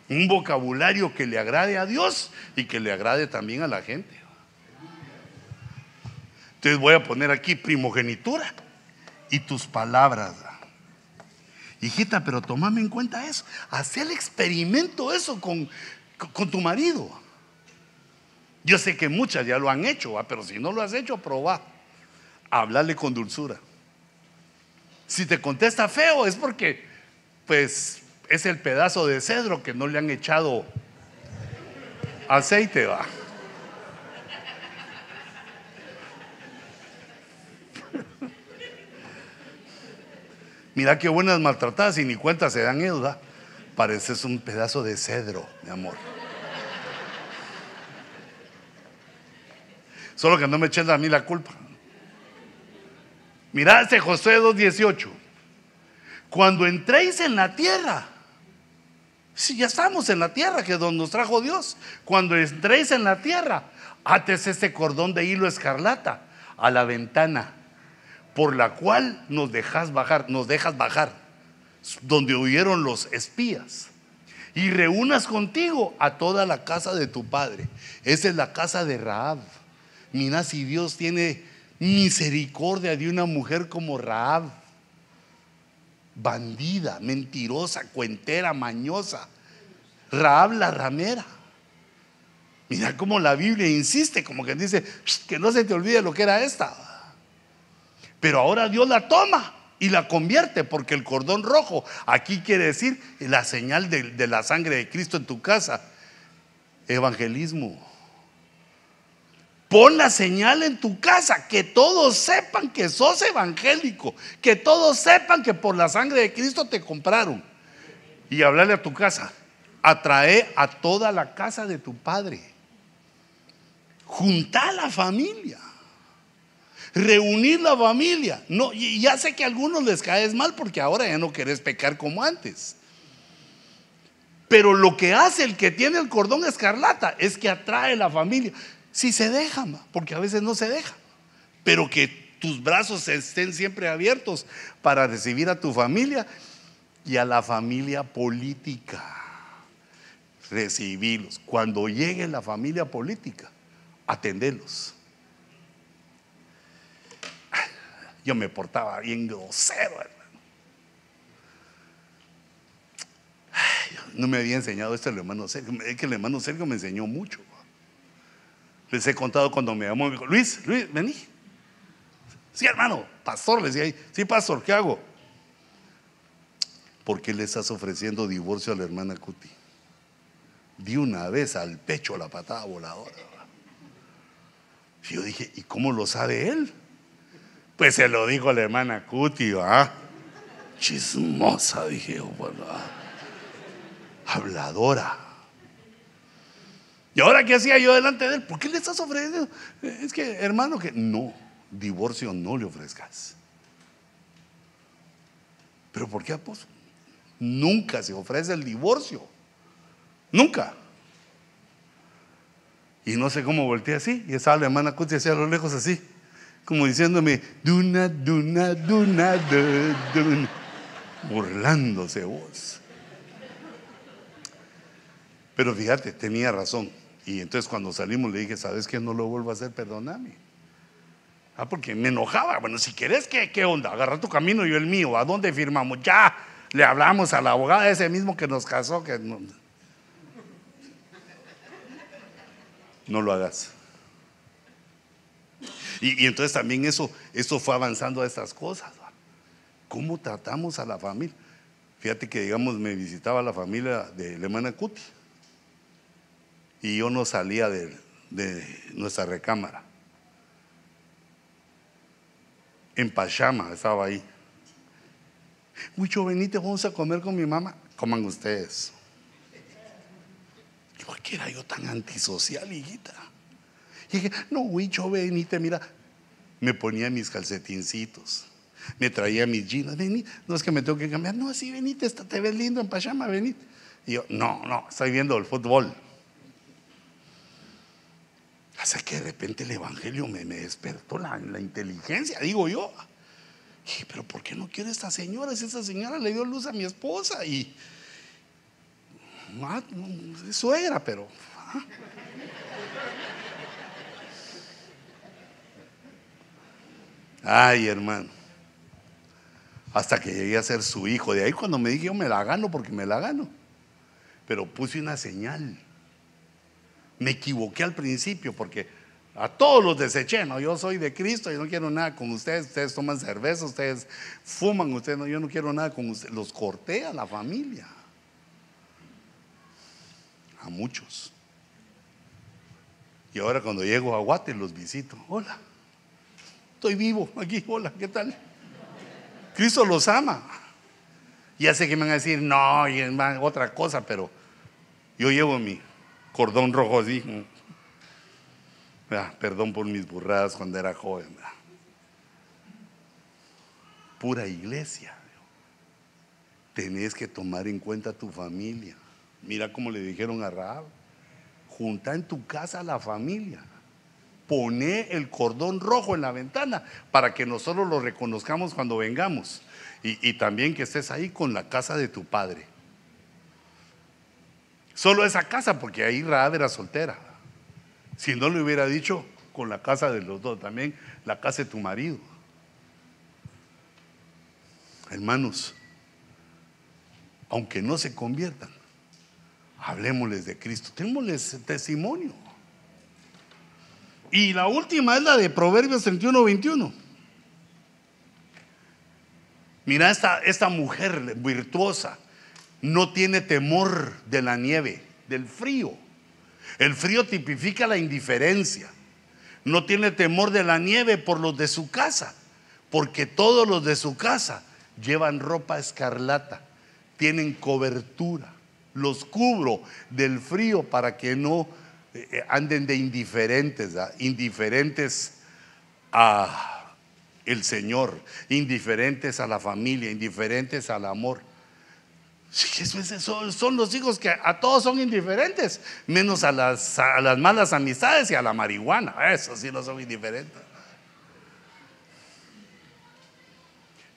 Un vocabulario que le agrade a Dios y que le agrade también a la gente. Entonces voy a poner aquí primogenitura y tus palabras. Hijita, pero tomame en cuenta eso. Haz el experimento eso con, con tu marido. Yo sé que muchas ya lo han hecho, pero si no lo has hecho, probá. Hablarle con dulzura. Si te contesta feo es porque, pues, es el pedazo de cedro que no le han echado aceite, va. Mira qué buenas maltratadas y ni cuenta se dan ellos, Pareces un pedazo de cedro, mi amor. Solo que no me echen a mí la culpa. Mirá este José 2.18. Cuando entréis en la tierra, si ya estamos en la tierra, que donde nos trajo Dios. Cuando entréis en la tierra, ates este cordón de hilo escarlata a la ventana, por la cual nos dejas bajar, nos dejas bajar, donde huyeron los espías. Y reúnas contigo a toda la casa de tu padre. Esa es la casa de Raab. Mira si Dios tiene misericordia de una mujer como Raab, bandida, mentirosa, cuentera, mañosa. Raab la ramera. Mira cómo la Biblia insiste, como que dice, que no se te olvide lo que era esta. Pero ahora Dios la toma y la convierte, porque el cordón rojo aquí quiere decir la señal de, de la sangre de Cristo en tu casa. Evangelismo. Pon la señal en tu casa, que todos sepan que sos evangélico, que todos sepan que por la sangre de Cristo te compraron. Y hablarle a tu casa, atrae a toda la casa de tu padre. Junta a la familia. Reunir la familia. No, ya sé que a algunos les caes mal porque ahora ya no querés pecar como antes. Pero lo que hace el que tiene el cordón escarlata es que atrae la familia. Si se deja, porque a veces no se deja. Pero que tus brazos estén siempre abiertos para recibir a tu familia y a la familia política. Recibirlos. Cuando llegue la familia política, atenderlos. Yo me portaba bien grosero, hermano. No me había enseñado esto el hermano Sergio. Es que el hermano Sergio me enseñó mucho. Les he contado cuando me llamó, me dijo, Luis, Luis, vení. Sí, hermano, pastor, le decía, sí, pastor, ¿qué hago? ¿Por qué le estás ofreciendo divorcio a la hermana Cuti? Di una vez al pecho la patada voladora. Y yo dije, ¿y cómo lo sabe él? Pues se lo dijo a la hermana Cuti, ¿ah? Chismosa, dije yo, bueno, habladora. ¿Y ahora qué hacía yo delante de él? ¿Por qué le estás ofreciendo? Es que, hermano, que no, divorcio no le ofrezcas. ¿Pero por qué, apóstol? Nunca se ofrece el divorcio. Nunca. Y no sé cómo volteé así. Y estaba la hermana Cuti hacia lo lejos así. Como diciéndome, duna, duna, duna, duna. Burlándose vos. Pero fíjate, tenía razón. Y entonces cuando salimos le dije, ¿sabes qué? No lo vuelvo a hacer, perdóname. Ah, porque me enojaba. Bueno, si quieres, ¿qué, qué onda? Agarra tu camino y yo el mío. ¿A dónde firmamos? Ya le hablamos a la abogada ese mismo que nos casó. Que no, no lo hagas. Y, entonces también eso, eso fue avanzando a estas cosas. ¿Cómo tratamos a la familia? Fíjate que, digamos, me visitaba la familia de Alemana Cuti y yo no salía de, nuestra recámara. En Pachama estaba ahí. Huicho, venite, vamos a comer con mi mamá. Coman ustedes. ¿Por qué era yo tan antisocial, hijita? Y dije, no, Huicho, venite, mira. Me ponía mis calcetincitos. Me traía mis jeans. no es que me tengo que cambiar. No, así, venite, te ves lindo en Pachama, venite. Y yo, no, no, estoy viendo el fútbol. Hasta que de repente el Evangelio me, despertó la, inteligencia, digo yo. pero ¿por qué no quiere esta señora? Si esa señora le dio luz a mi esposa y. Ah, es suegra, pero. Ah. Ay, hermano. Hasta que llegué a ser su hijo. De ahí cuando me dije, yo me la gano porque me la gano. Pero puse una señal. Me equivoqué al principio porque a todos los deseché, no, yo soy de Cristo, yo no quiero nada con ustedes, ustedes toman cerveza, ustedes fuman, ustedes no, yo no quiero nada con ustedes. Los corté a la familia. A muchos. Y ahora cuando llego a Guate los visito. Hola, estoy vivo aquí, hola, ¿qué tal? Cristo los ama. Ya sé que me van a decir, no, y otra cosa, pero yo llevo mi cordón rojo así perdón por mis burradas cuando era joven. Pura iglesia. Tenés que tomar en cuenta tu familia. Mira cómo le dijeron a Rahab. Junta en tu casa a la familia. Pone el cordón rojo en la ventana para que nosotros lo reconozcamos cuando vengamos. Y también que estés ahí con la casa de tu padre. Solo esa casa, porque ahí Rahab era soltera. Si no le hubiera dicho con la casa de los dos, también la casa de tu marido. Hermanos, aunque no se conviertan, hablemosles de Cristo, tengámosles testimonio. Y la última es la de Proverbios 31, 21. Mira, esta, esta mujer virtuosa no tiene temor de la nieve, del frío. El frío tipifica la indiferencia. No tiene temor de la nieve por los de su casa, porque todos los de su casa llevan ropa escarlata, tienen cobertura. Los cubro del frío para que no eh, anden de indiferentes, indiferentes a el Señor, indiferentes a la familia, indiferentes al amor son, los hijos que a todos son indiferentes, menos a las, a las malas amistades y a la marihuana. Eso sí no son indiferentes.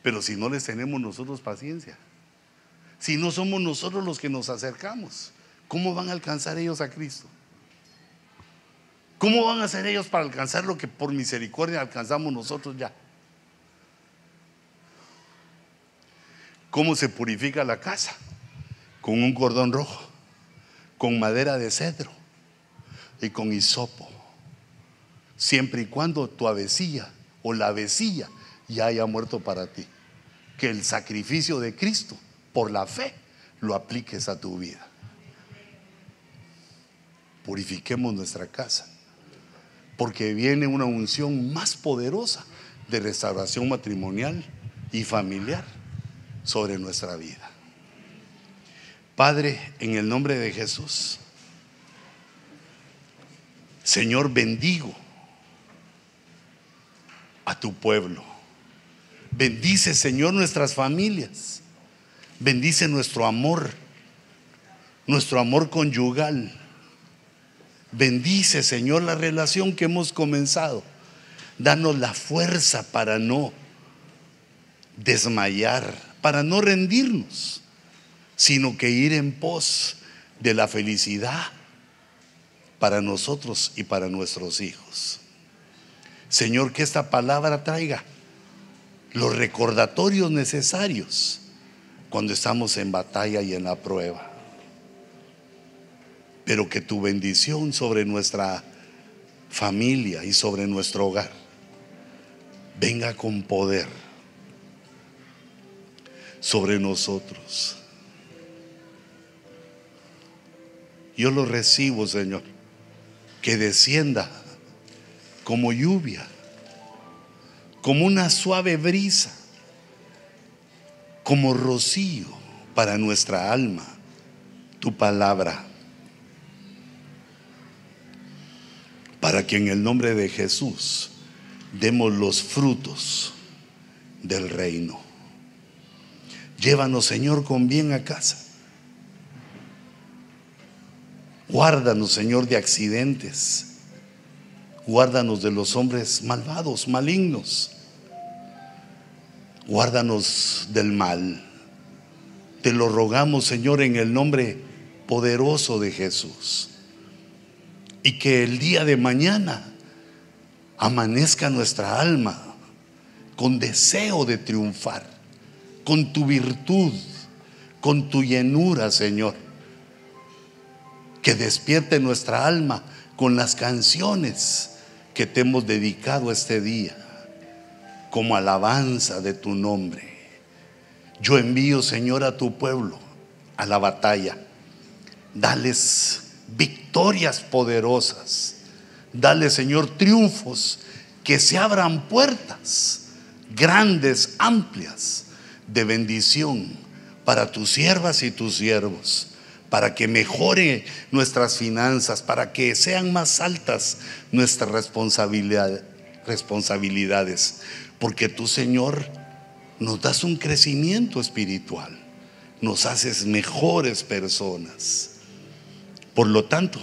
Pero si no les tenemos nosotros paciencia, si no somos nosotros los que nos acercamos, ¿cómo van a alcanzar ellos a Cristo? ¿Cómo van a hacer ellos para alcanzar lo que por misericordia alcanzamos nosotros ya? ¿Cómo se purifica la casa? Con un cordón rojo, con madera de cedro y con hisopo. Siempre y cuando tu avecilla o la avecilla ya haya muerto para ti. Que el sacrificio de Cristo por la fe lo apliques a tu vida. Purifiquemos nuestra casa. Porque viene una unción más poderosa de restauración matrimonial y familiar sobre nuestra vida. Padre, en el nombre de Jesús, Señor, bendigo a tu pueblo. Bendice, Señor, nuestras familias. Bendice nuestro amor, nuestro amor conyugal. Bendice, Señor, la relación que hemos comenzado. Danos la fuerza para no desmayar para no rendirnos, sino que ir en pos de la felicidad para nosotros y para nuestros hijos. Señor, que esta palabra traiga los recordatorios necesarios cuando estamos en batalla y en la prueba. Pero que tu bendición sobre nuestra familia y sobre nuestro hogar venga con poder sobre nosotros. Yo lo recibo, Señor, que descienda como lluvia, como una suave brisa, como rocío para nuestra alma, tu palabra, para que en el nombre de Jesús demos los frutos del reino. Llévanos, Señor, con bien a casa. Guárdanos, Señor, de accidentes. Guárdanos de los hombres malvados, malignos. Guárdanos del mal. Te lo rogamos, Señor, en el nombre poderoso de Jesús. Y que el día de mañana amanezca nuestra alma con deseo de triunfar, con tu virtud, con tu llenura, Señor. Que despierte nuestra alma con las canciones que te hemos dedicado este día como alabanza de tu nombre. Yo envío, Señor, a tu pueblo a la batalla. Dales victorias poderosas. Dale, Señor, triunfos, que se abran puertas grandes, amplias, de bendición para tus siervas y tus siervos, para que mejore nuestras finanzas, para que sean más altas nuestras responsabilidades, porque tú, Señor, nos das un crecimiento espiritual, nos haces mejores personas. Por lo tanto,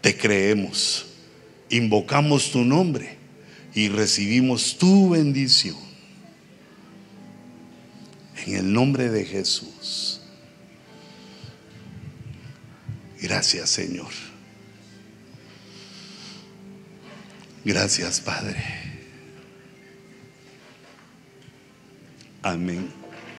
te creemos, invocamos tu nombre y recibimos tu bendición. En el nombre de Jesús. Gracias Señor. Gracias Padre. Amén.